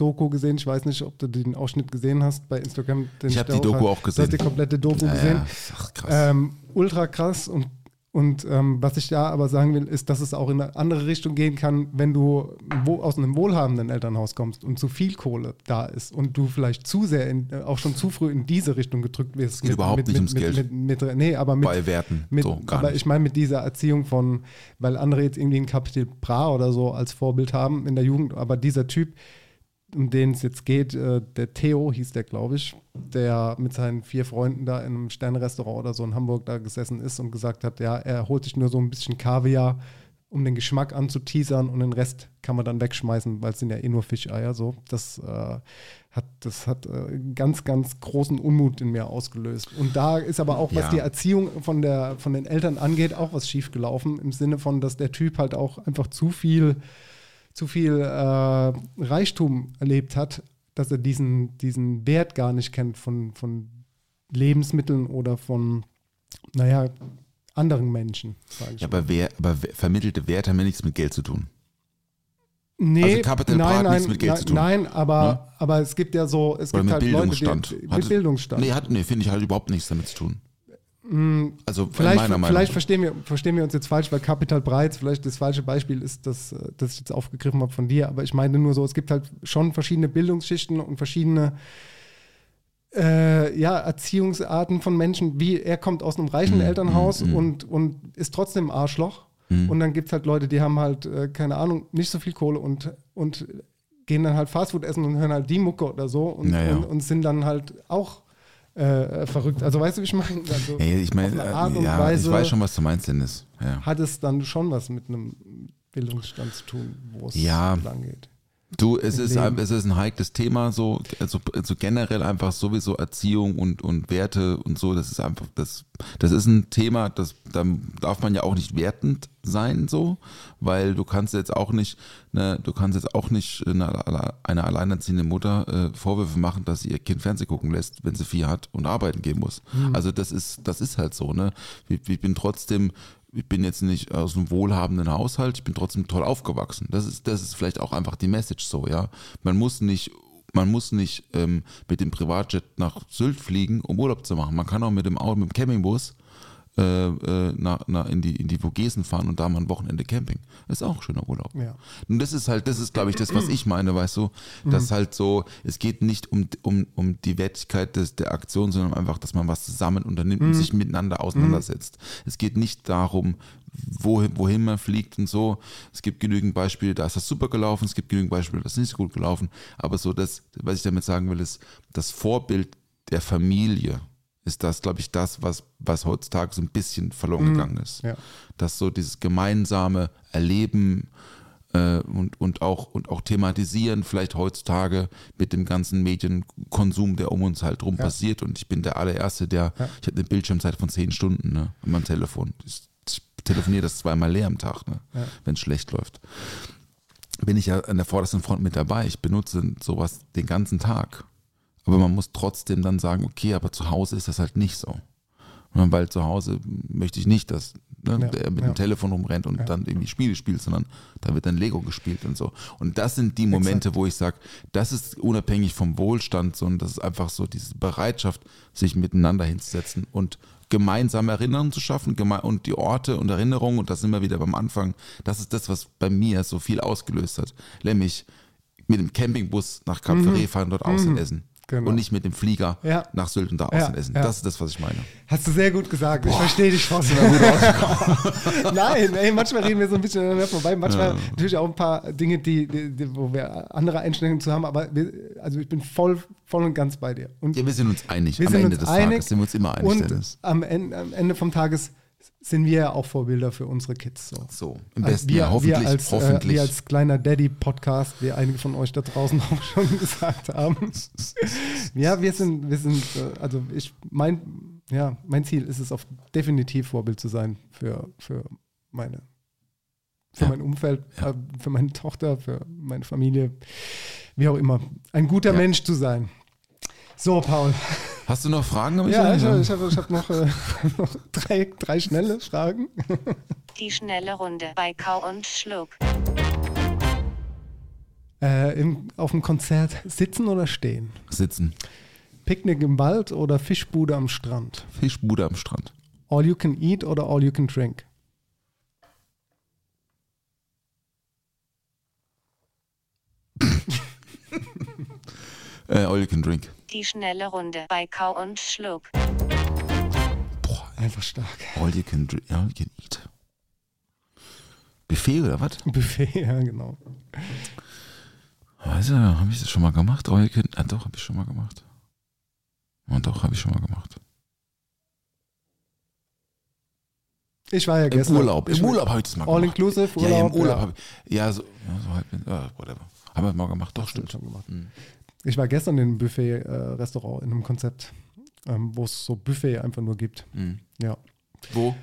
STRGF-Doku gesehen. Ich weiß nicht, ob du den Ausschnitt gesehen hast bei Instagram. Ich hab da die Doku hab. auch gesehen. Du hast die komplette Doku Ja, gesehen. Ach, krass. Ähm, ultra krass und und ähm, was ich da aber sagen will, ist, dass es auch in eine andere Richtung gehen kann, wenn du wo, aus einem wohlhabenden Elternhaus kommst und zu viel Kohle da ist und du vielleicht zu sehr, in, äh, auch schon zu früh in diese Richtung gedrückt wirst. geht überhaupt nicht ums mit, Geld. Mit, mit, nee, aber mit, Bei Werten, Mit, so, gar aber nicht. ich meine mit dieser Erziehung von, weil andere jetzt irgendwie ein Kapitel Bra oder so als Vorbild haben in der Jugend, aber dieser Typ, um den es jetzt geht, äh, der Theo hieß der, glaube ich, der mit seinen vier Freunden da in einem Sternrestaurant oder so in Hamburg da gesessen ist und gesagt hat, ja, er holt sich nur so ein bisschen Kaviar, um den Geschmack anzuteasern und den Rest kann man dann wegschmeißen, weil es sind ja eh nur Fischeier so. Das äh, hat, das hat äh, ganz, ganz großen Unmut in mir ausgelöst. Und da ist aber auch, was Ja. die Erziehung von, der, von den Eltern angeht, auch was schiefgelaufen, im Sinne von, dass der Typ halt auch einfach zu viel zu viel äh, Reichtum erlebt hat, dass er diesen, diesen Wert gar nicht kennt von, von Lebensmitteln oder von, naja, anderen Menschen, Ja, aber, wer, aber vermittelte Werte haben ja nichts mit Geld zu tun. Nee, also Capital Bra hat nichts mit Geld nein, zu tun. Nein, aber, aber es gibt ja so, es Oder gibt mit halt Bildungsstand. Leute, die, Hat mit es- Bildungsstand. Nee, hat, nee finde ich halt überhaupt nichts damit zu tun. Also Vielleicht, meiner Meinung vielleicht verstehen, wir, verstehen wir uns jetzt falsch, weil Capital Breitz vielleicht das falsche Beispiel ist, das, äh, das ich jetzt aufgegriffen habe von dir. Aber ich meine nur so, es gibt halt schon verschiedene Bildungsschichten und verschiedene äh, ja, Erziehungsarten von Menschen. Wie er kommt aus einem reichen Mhm, Elternhaus Und, und ist trotzdem Arschloch. Und dann gibt es halt Leute, die haben halt, äh, keine Ahnung, nicht so viel Kohle und, und gehen dann halt Fastfood essen und hören halt die Mucke oder so und, Naja. und, und sind dann halt auch äh, verrückt. Also weißt du, wie ich meine? Also, Hey, ich meine, äh, ja, ich weiß schon, was du meinst, Dennis. Ja. hat es dann schon was mit einem Bildungsstand zu tun, wo es Ja. lang geht. Du, es ist, Leben. ein- es ist ein heikles Thema, so, also, also generell einfach sowieso Erziehung und, und Werte und so, das ist einfach, das, das ist ein Thema, das, da darf man ja auch nicht wertend sein, so, weil du kannst jetzt auch nicht, ne, du kannst jetzt auch nicht einer, einer alleinerziehenden Mutter äh, Vorwürfe machen, dass sie ihr Kind Fernsehen gucken lässt, wenn sie vier hat und arbeiten gehen muss. Also das ist, das ist halt so, ne. Ich, ich bin trotzdem, ich bin jetzt nicht aus einem wohlhabenden Haushalt, ich bin trotzdem toll aufgewachsen. Das ist, das ist vielleicht auch einfach die Message so, ja. Man muss nicht, man muss nicht ähm, mit dem Privatjet nach Sylt fliegen, um Urlaub zu machen. Man kann auch mit dem Auto, mit dem Campingbus äh, äh, nach, nach in, die, in die Vogesen fahren und da mal ein Wochenende Camping. Das ist auch ein schöner Urlaub. Ja. Und das ist halt, das ist, glaube ich, das, was ich meine, weißt du, dass halt so, es geht nicht um, um, um die Wertigkeit des, der Aktion, sondern einfach, dass man was zusammen unternimmt und sich miteinander auseinandersetzt. Es geht nicht darum, wohin, wohin man fliegt und so. Es gibt genügend Beispiele, da ist das super gelaufen, es gibt genügend Beispiele, das ist nicht so gut gelaufen. Aber so das, was ich damit sagen will, ist, das Vorbild der Familie ist das, glaube ich, das, was, was heutzutage so ein bisschen verloren gegangen ist. Ja. Dass so dieses gemeinsame Erleben äh, und, und, auch, und auch thematisieren, vielleicht heutzutage mit dem ganzen Medienkonsum, der um uns halt rum Ja. passiert. Und ich bin der allererste, der, Ja. ich habe eine Bildschirmzeit von zehn Stunden ne, an meinem Telefon. Ich, ich telefoniere das zweimal leer am Tag, ne, wenn es schlecht läuft. Bin ich ja an der vordersten Front mit dabei. Ich benutze sowas den ganzen Tag. Aber man muss trotzdem dann sagen, okay, aber zu Hause ist das halt nicht so. Ne, Weil zu Hause möchte ich nicht, dass ne, Ja, der mit ja. dem Telefon rumrennt und dann irgendwie Spiele spielt, sondern da wird dann Lego gespielt und so. Und das sind die Momente, wo ich sage, das ist unabhängig vom Wohlstand, sondern das ist einfach so diese Bereitschaft, sich miteinander hinzusetzen und gemeinsame Erinnerungen zu schaffen und die Orte und Erinnerungen, und das sind wir wieder beim Anfang, das ist das, was bei mir so viel ausgelöst hat. Nämlich mit dem Campingbus nach Cap Ferret fahren, dort außen essen. Genau. Und nicht mit dem Flieger Ja. nach Sylt und da Ja, außen essen. ja. Das ist das, was ich meine. Hast du sehr gut gesagt. Ich verstehe dich voll. Nein, ey, manchmal reden wir so ein bisschen aneinander vorbei. Manchmal natürlich auch ein paar Dinge, die, die, die, wo wir andere Einstellungen zu haben. Aber wir, also ich bin voll, voll und ganz bei dir. Und Ja, wir sind uns einig. wir Am sind Ende uns des einig. Tages sind wir uns immer einig, und Dennis. am Ende, am Ende vom Tages sind wir ja auch Vorbilder für unsere Kids. So. So, im besten wir, Jahr. Hoffentlich. wir als, hoffentlich. Äh, wir als kleiner Daddy-Podcast, wie einige von euch da draußen auch schon gesagt haben. ja, wir sind, wir sind, äh, also ich, mein, ja, mein Ziel ist es, auf definitiv Vorbild zu sein für, für meine, für Ja. mein Umfeld, Ja. äh, für meine Tochter, für meine Familie, wie auch immer. Ein guter Ja. Mensch zu sein. So, Paul. Hast du noch Fragen? Ja, ich, Michael? ich habe ich hab noch, äh, noch drei, drei schnelle Fragen. Die schnelle Runde bei Kau und Schluck. Äh, im, auf dem Konzert sitzen oder stehen? Sitzen. Picknick im Wald oder Fischbude am Strand? Fischbude am Strand. All you can eat oder all you can drink? Äh, all you can drink. Die schnelle Runde bei Kau und Schluck. Boah, Einfach stark. all you can drink, all you can eat. Buffet oder was? Buffet, ja, genau. Du, habe ich das schon mal gemacht? All you can, ah, doch, habe ich schon mal gemacht. Und doch, habe ich schon mal gemacht. Ich war ja Im gestern. Urlaub. Ich Im Urlaub habe ich das mal gemacht. All inclusive Ja, ja, im Urlaub, Urlaub ja. habe ich. Ja, so, ja, so halb, ja, whatever. Haben wir mal gemacht, doch, stimmt. schon gemacht. Mhm. Ich war gestern in einem Buffet-Restaurant, in einem Konzept, ähm, wo es so Buffet einfach nur gibt. Mhm. Ja. Wo?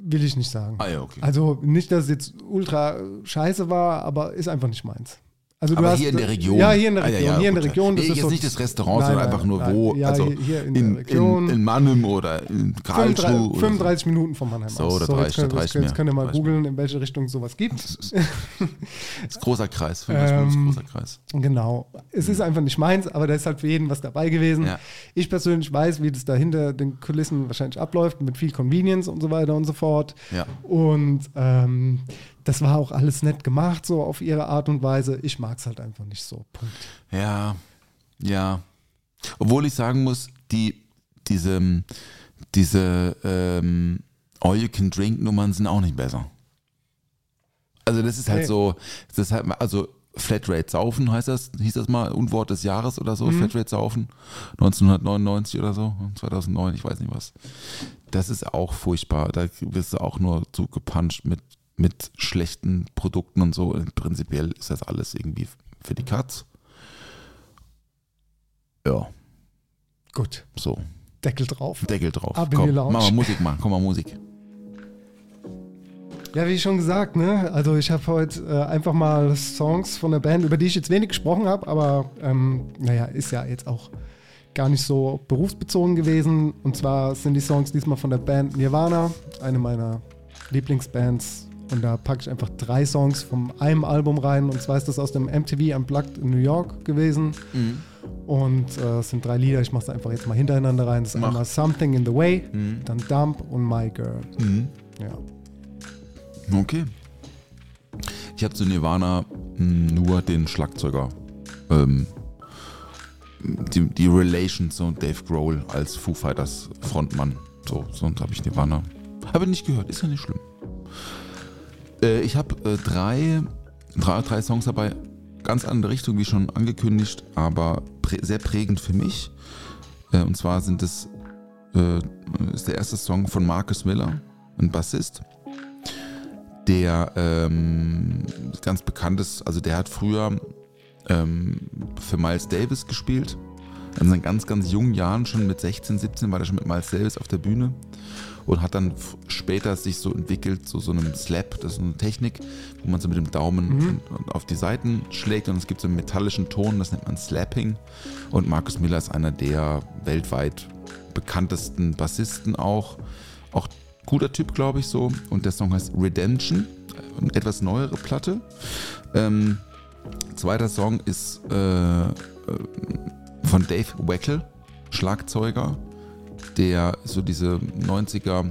Will ich nicht sagen. Ah ja, okay. Also nicht, dass es jetzt ultra scheiße war, aber ist einfach nicht meins. Also du Aber hast, hier in der Region. Ja, hier in der Ah, ja, Region. ja, hier in der Region. Das Nee, ist jetzt so, nicht das Restaurant, Nein, sondern nein, einfach nur nein. wo. Ja, also hier, in, in, der Region. in, in Mannheim oder in Karlsruhe. 35, oder 35 Minuten von Mannheim So, aus. das so, reicht, jetzt könnt, das reicht jetzt könnt ihr mal googeln, in welche Richtung sowas gibt. So. Das ist großer Kreis. 35 Minuten Ähm, ist großer Kreis. Genau. Es ist einfach nicht meins, aber da ist halt für jeden was dabei gewesen. Ja. Ich persönlich weiß, wie das da hinter den Kulissen wahrscheinlich abläuft, mit viel Convenience und so weiter und so fort. Ja. Und ähm, das war auch alles nett gemacht, so auf ihre Art und Weise. Ich mag es halt einfach nicht so. Punkt. Ja, ja. Obwohl ich sagen muss, die, diese, diese ähm, All-You-Can-Drink-Nummern sind auch nicht besser. Also das ist halt Nee. so, das ist halt, also Flatrate Saufen heißt das, hieß das mal, Unwort des Jahres oder so, Flatrate Saufen, 1999 oder so, 2009, ich weiß nicht was. Das ist auch furchtbar, da wirst du auch nur zugepuncht mit, mit schlechten Produkten und so. Prinzipiell ist das alles irgendwie für die Katz. Ja, Gut. so, Deckel drauf. Deckel drauf. Ab in Komm, mach mal Musik machen, komm mal Musik. Ja, wie schon gesagt, ne? Also ich habe heute äh, einfach mal Songs von der Band, über die ich jetzt wenig gesprochen habe, aber ähm, naja, ist ja jetzt auch gar nicht so berufsbezogen gewesen. Und zwar sind die Songs diesmal von der Band Nirvana, eine meiner Lieblingsbands. Und da packe ich einfach drei Songs von einem Album rein. Und zwar ist das aus dem MTV Unplugged in New York gewesen. Und äh, es sind drei Lieder. Ich mache es einfach jetzt mal hintereinander rein. Das ist Mach. einmal Something in the Way, dann Dump und My Girl. Ja. Okay. Ich habe zu Nirvana mh, nur den Schlagzeuger. Ähm, die, die Relation zu Dave Grohl als Foo Fighters Frontmann. So, sonst habe ich Nirvana. Habe nicht gehört, ist ja nicht schlimm. Äh, ich habe äh, drei, drei, drei Songs dabei. Ganz andere Richtung, wie schon angekündigt, aber prä sehr prägend für mich. Äh, und zwar sind es äh, ist der erste Song von Marcus Miller, ein Bassist der ähm, ganz bekannt ist, also der hat früher ähm, für Miles Davis gespielt. In seinen ganz, ganz jungen Jahren, schon mit 16, 17, war er schon mit Miles Davis auf der Bühne und hat dann später sich so entwickelt, so, so einem Slap, das ist eine Technik, wo man so mit dem Daumen und- auf die Seiten schlägt und es gibt so einen metallischen Ton, das nennt man Slapping. Und Marcus Miller ist einer der weltweit bekanntesten Bassisten auch. Auch guter Typ, glaube ich, so. Und der Song heißt Redemption, eine etwas neuere Platte. Ähm, zweiter Song ist äh, äh, von Dave Weckel, Schlagzeuger, der so diese 90er,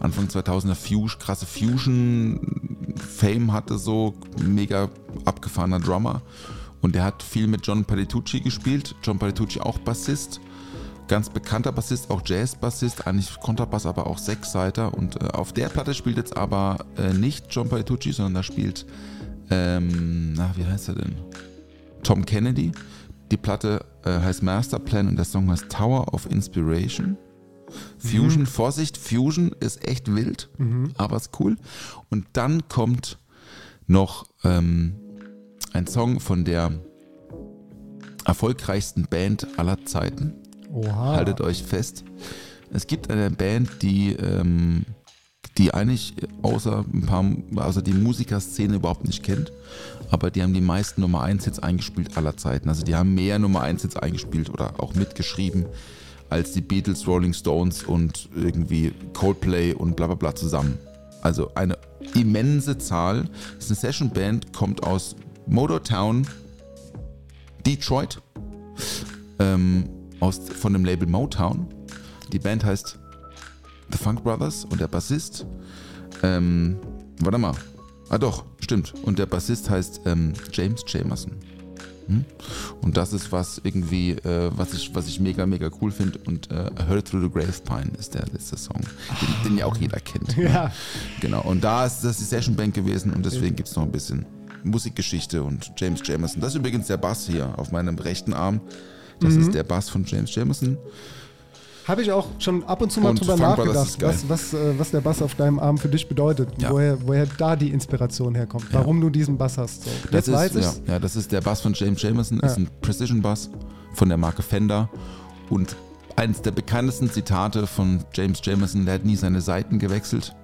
Anfang 2000er Fusion, krasse Fusion-Fame hatte, so mega abgefahrener Drummer. Und der hat viel mit John Patitucci gespielt. John Patitucci auch Bassist ganz bekannter Bassist, auch Jazz-Bassist, eigentlich Kontrabass, aber auch Sechsseiter. Und äh, auf der Platte spielt jetzt aber äh, nicht John Patitucci, sondern da spielt, ähm, na, wie heißt er denn? Tom Kennedy. Die Platte äh, heißt Masterplan und der Song heißt Tower of Inspiration. Fusion, Vorsicht, Fusion ist echt wild, aber ist cool. Und dann kommt noch ähm, ein Song von der erfolgreichsten Band aller Zeiten. Oha. Haltet euch fest. Es gibt eine Band, die, ähm, die eigentlich außer ein paar, also die Musikerszene überhaupt nicht kennt, aber die haben die meisten Nummer 1 Hits eingespielt aller Zeiten. Also die haben mehr Nummer 1 Hits eingespielt oder auch mitgeschrieben als die Beatles, Rolling Stones und irgendwie Coldplay und bla bla bla zusammen. Also eine immense Zahl. Das ist eine Session-Band, kommt aus Motortown, Detroit, ähm, aus, von dem Label Motown. Die Band heißt The Funk Brothers und der Bassist, ähm, warte mal, ah doch, stimmt. Und der Bassist heißt ähm, James Jamerson. Hm? Und das ist was irgendwie, äh, was, ich, was ich mega, mega cool finde. Und äh, Heard Through the Gravepine ist der letzte Song, den, den ja auch jeder kennt. ne? Ja. Genau, und da ist das die Session Bank gewesen und deswegen gibt es noch ein bisschen Musikgeschichte und James Jamerson. Das ist übrigens der Bass hier auf meinem rechten Arm. Das Mhm. ist der Bass von James Jamerson. Habe ich auch schon ab und zu mal Und drüber nachgedacht, was, was, äh, was der Bass auf deinem Arm für dich bedeutet. Ja. Woher, woher da die Inspiration herkommt. Ja. Warum du diesen Bass hast. So. Das Jetzt ist, ja, ja, das ist der Bass von James Jamerson, ist ein Precision Bass von der Marke Fender und eines der bekanntesten Zitate von James Jamerson, der hat nie seine Seiten gewechselt,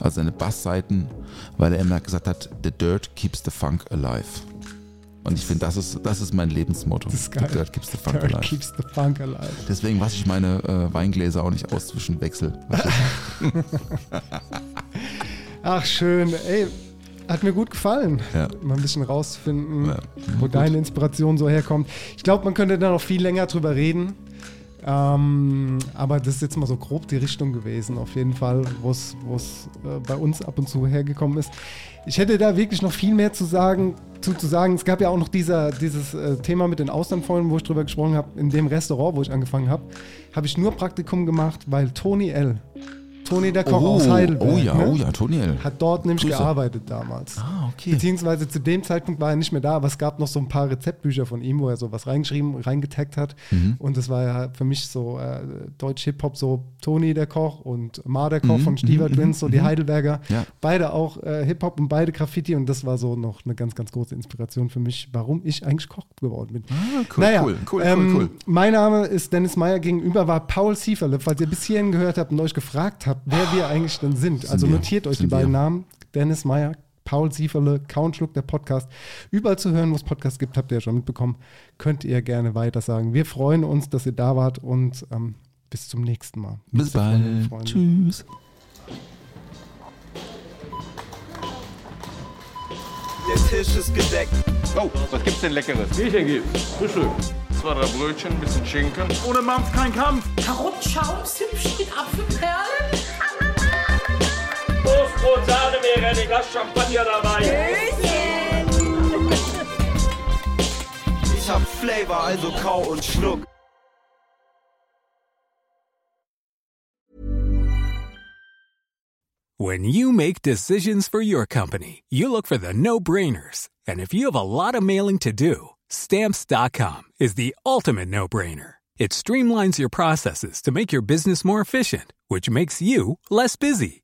also seine Bassseiten, weil er immer gesagt hat, the dirt keeps the funk alive. Und ich finde, das ist, das ist mein Lebensmotto. Das ist geil. Dirt keeps the funk Dirt alive. keeps the funk alive. Deswegen wasche ich meine äh, Weingläser auch nicht aus zwischen Wechsel. Ach, schön. Ey, hat mir gut gefallen, Ja. mal ein bisschen rauszufinden, Ja, wo gut. deine Inspiration so herkommt. Ich glaube, man könnte da noch viel länger drüber reden. Ähm, aber das ist jetzt mal so grob die Richtung gewesen, auf jeden Fall, wo es äh, bei uns ab und zu hergekommen ist. Ich hätte da wirklich noch viel mehr zu sagen. Zu, zu sagen. Es gab ja auch noch dieser, dieses äh, Thema mit den Auslandfreunden, wo ich drüber gesprochen habe. In dem Restaurant, wo ich angefangen habe, habe ich nur Praktikum gemacht, weil Toni L., Toni der Koch aus Heidelberg, oh ja, ne? oh ja, Toniel. hat dort nämlich Grüße. gearbeitet damals. Ah, okay. Beziehungsweise zu dem Zeitpunkt war er nicht mehr da, aber es gab noch so ein paar Rezeptbücher von ihm, wo er sowas reingeschrieben, reingetaggt hat. Mhm. Und das war ja für mich so äh, Deutsch-Hip-Hop, so Toni der Koch und Mar der Koch von Stieber Twins, so die Heidelberger. Mhm. Ja. Beide auch äh, Hip-Hop und beide Graffiti und das war so noch eine ganz, ganz große Inspiration für mich, warum ich eigentlich Koch geworden bin. Ah, cool, naja, cool, cool, ähm, cool, cool. Mein Name ist Dennis Meyer, gegenüber war Paul Sieferle. Falls ihr bis hierhin gehört habt und euch gefragt habt, wer wir eigentlich denn sind, also wir, notiert euch sind die beiden wir. Namen. Dennis Meyer, Paul Sieferle, Countschluck, der Podcast. Überall zu hören, wo es Podcasts gibt, habt ihr ja schon mitbekommen. Könnt ihr gerne weiter sagen. Wir freuen uns, dass ihr da wart und ähm, bis zum nächsten Mal. Bis und bald. Freunde. Tschüss. Der Tisch ist gedeckt. Oh, was gibt's denn Leckeres? Bierchen gibt's. Frühstück. Zwei, drei Brötchen, ein bisschen Schinken. Ohne Mampf kein Kampf. Karottenschaum, Zimtschnitt, mit Apfelperlen. Prost, Brot, Sahne, wäre ein Glas Champagner dabei. Ich hab Flavor, also kau und schluck. When you make decisions for your company, you look for the no brainers. And if you have a lot of mailing to do, stamps.com is the ultimate no brainer. It streamlines your processes to make your business more efficient, which makes you less busy.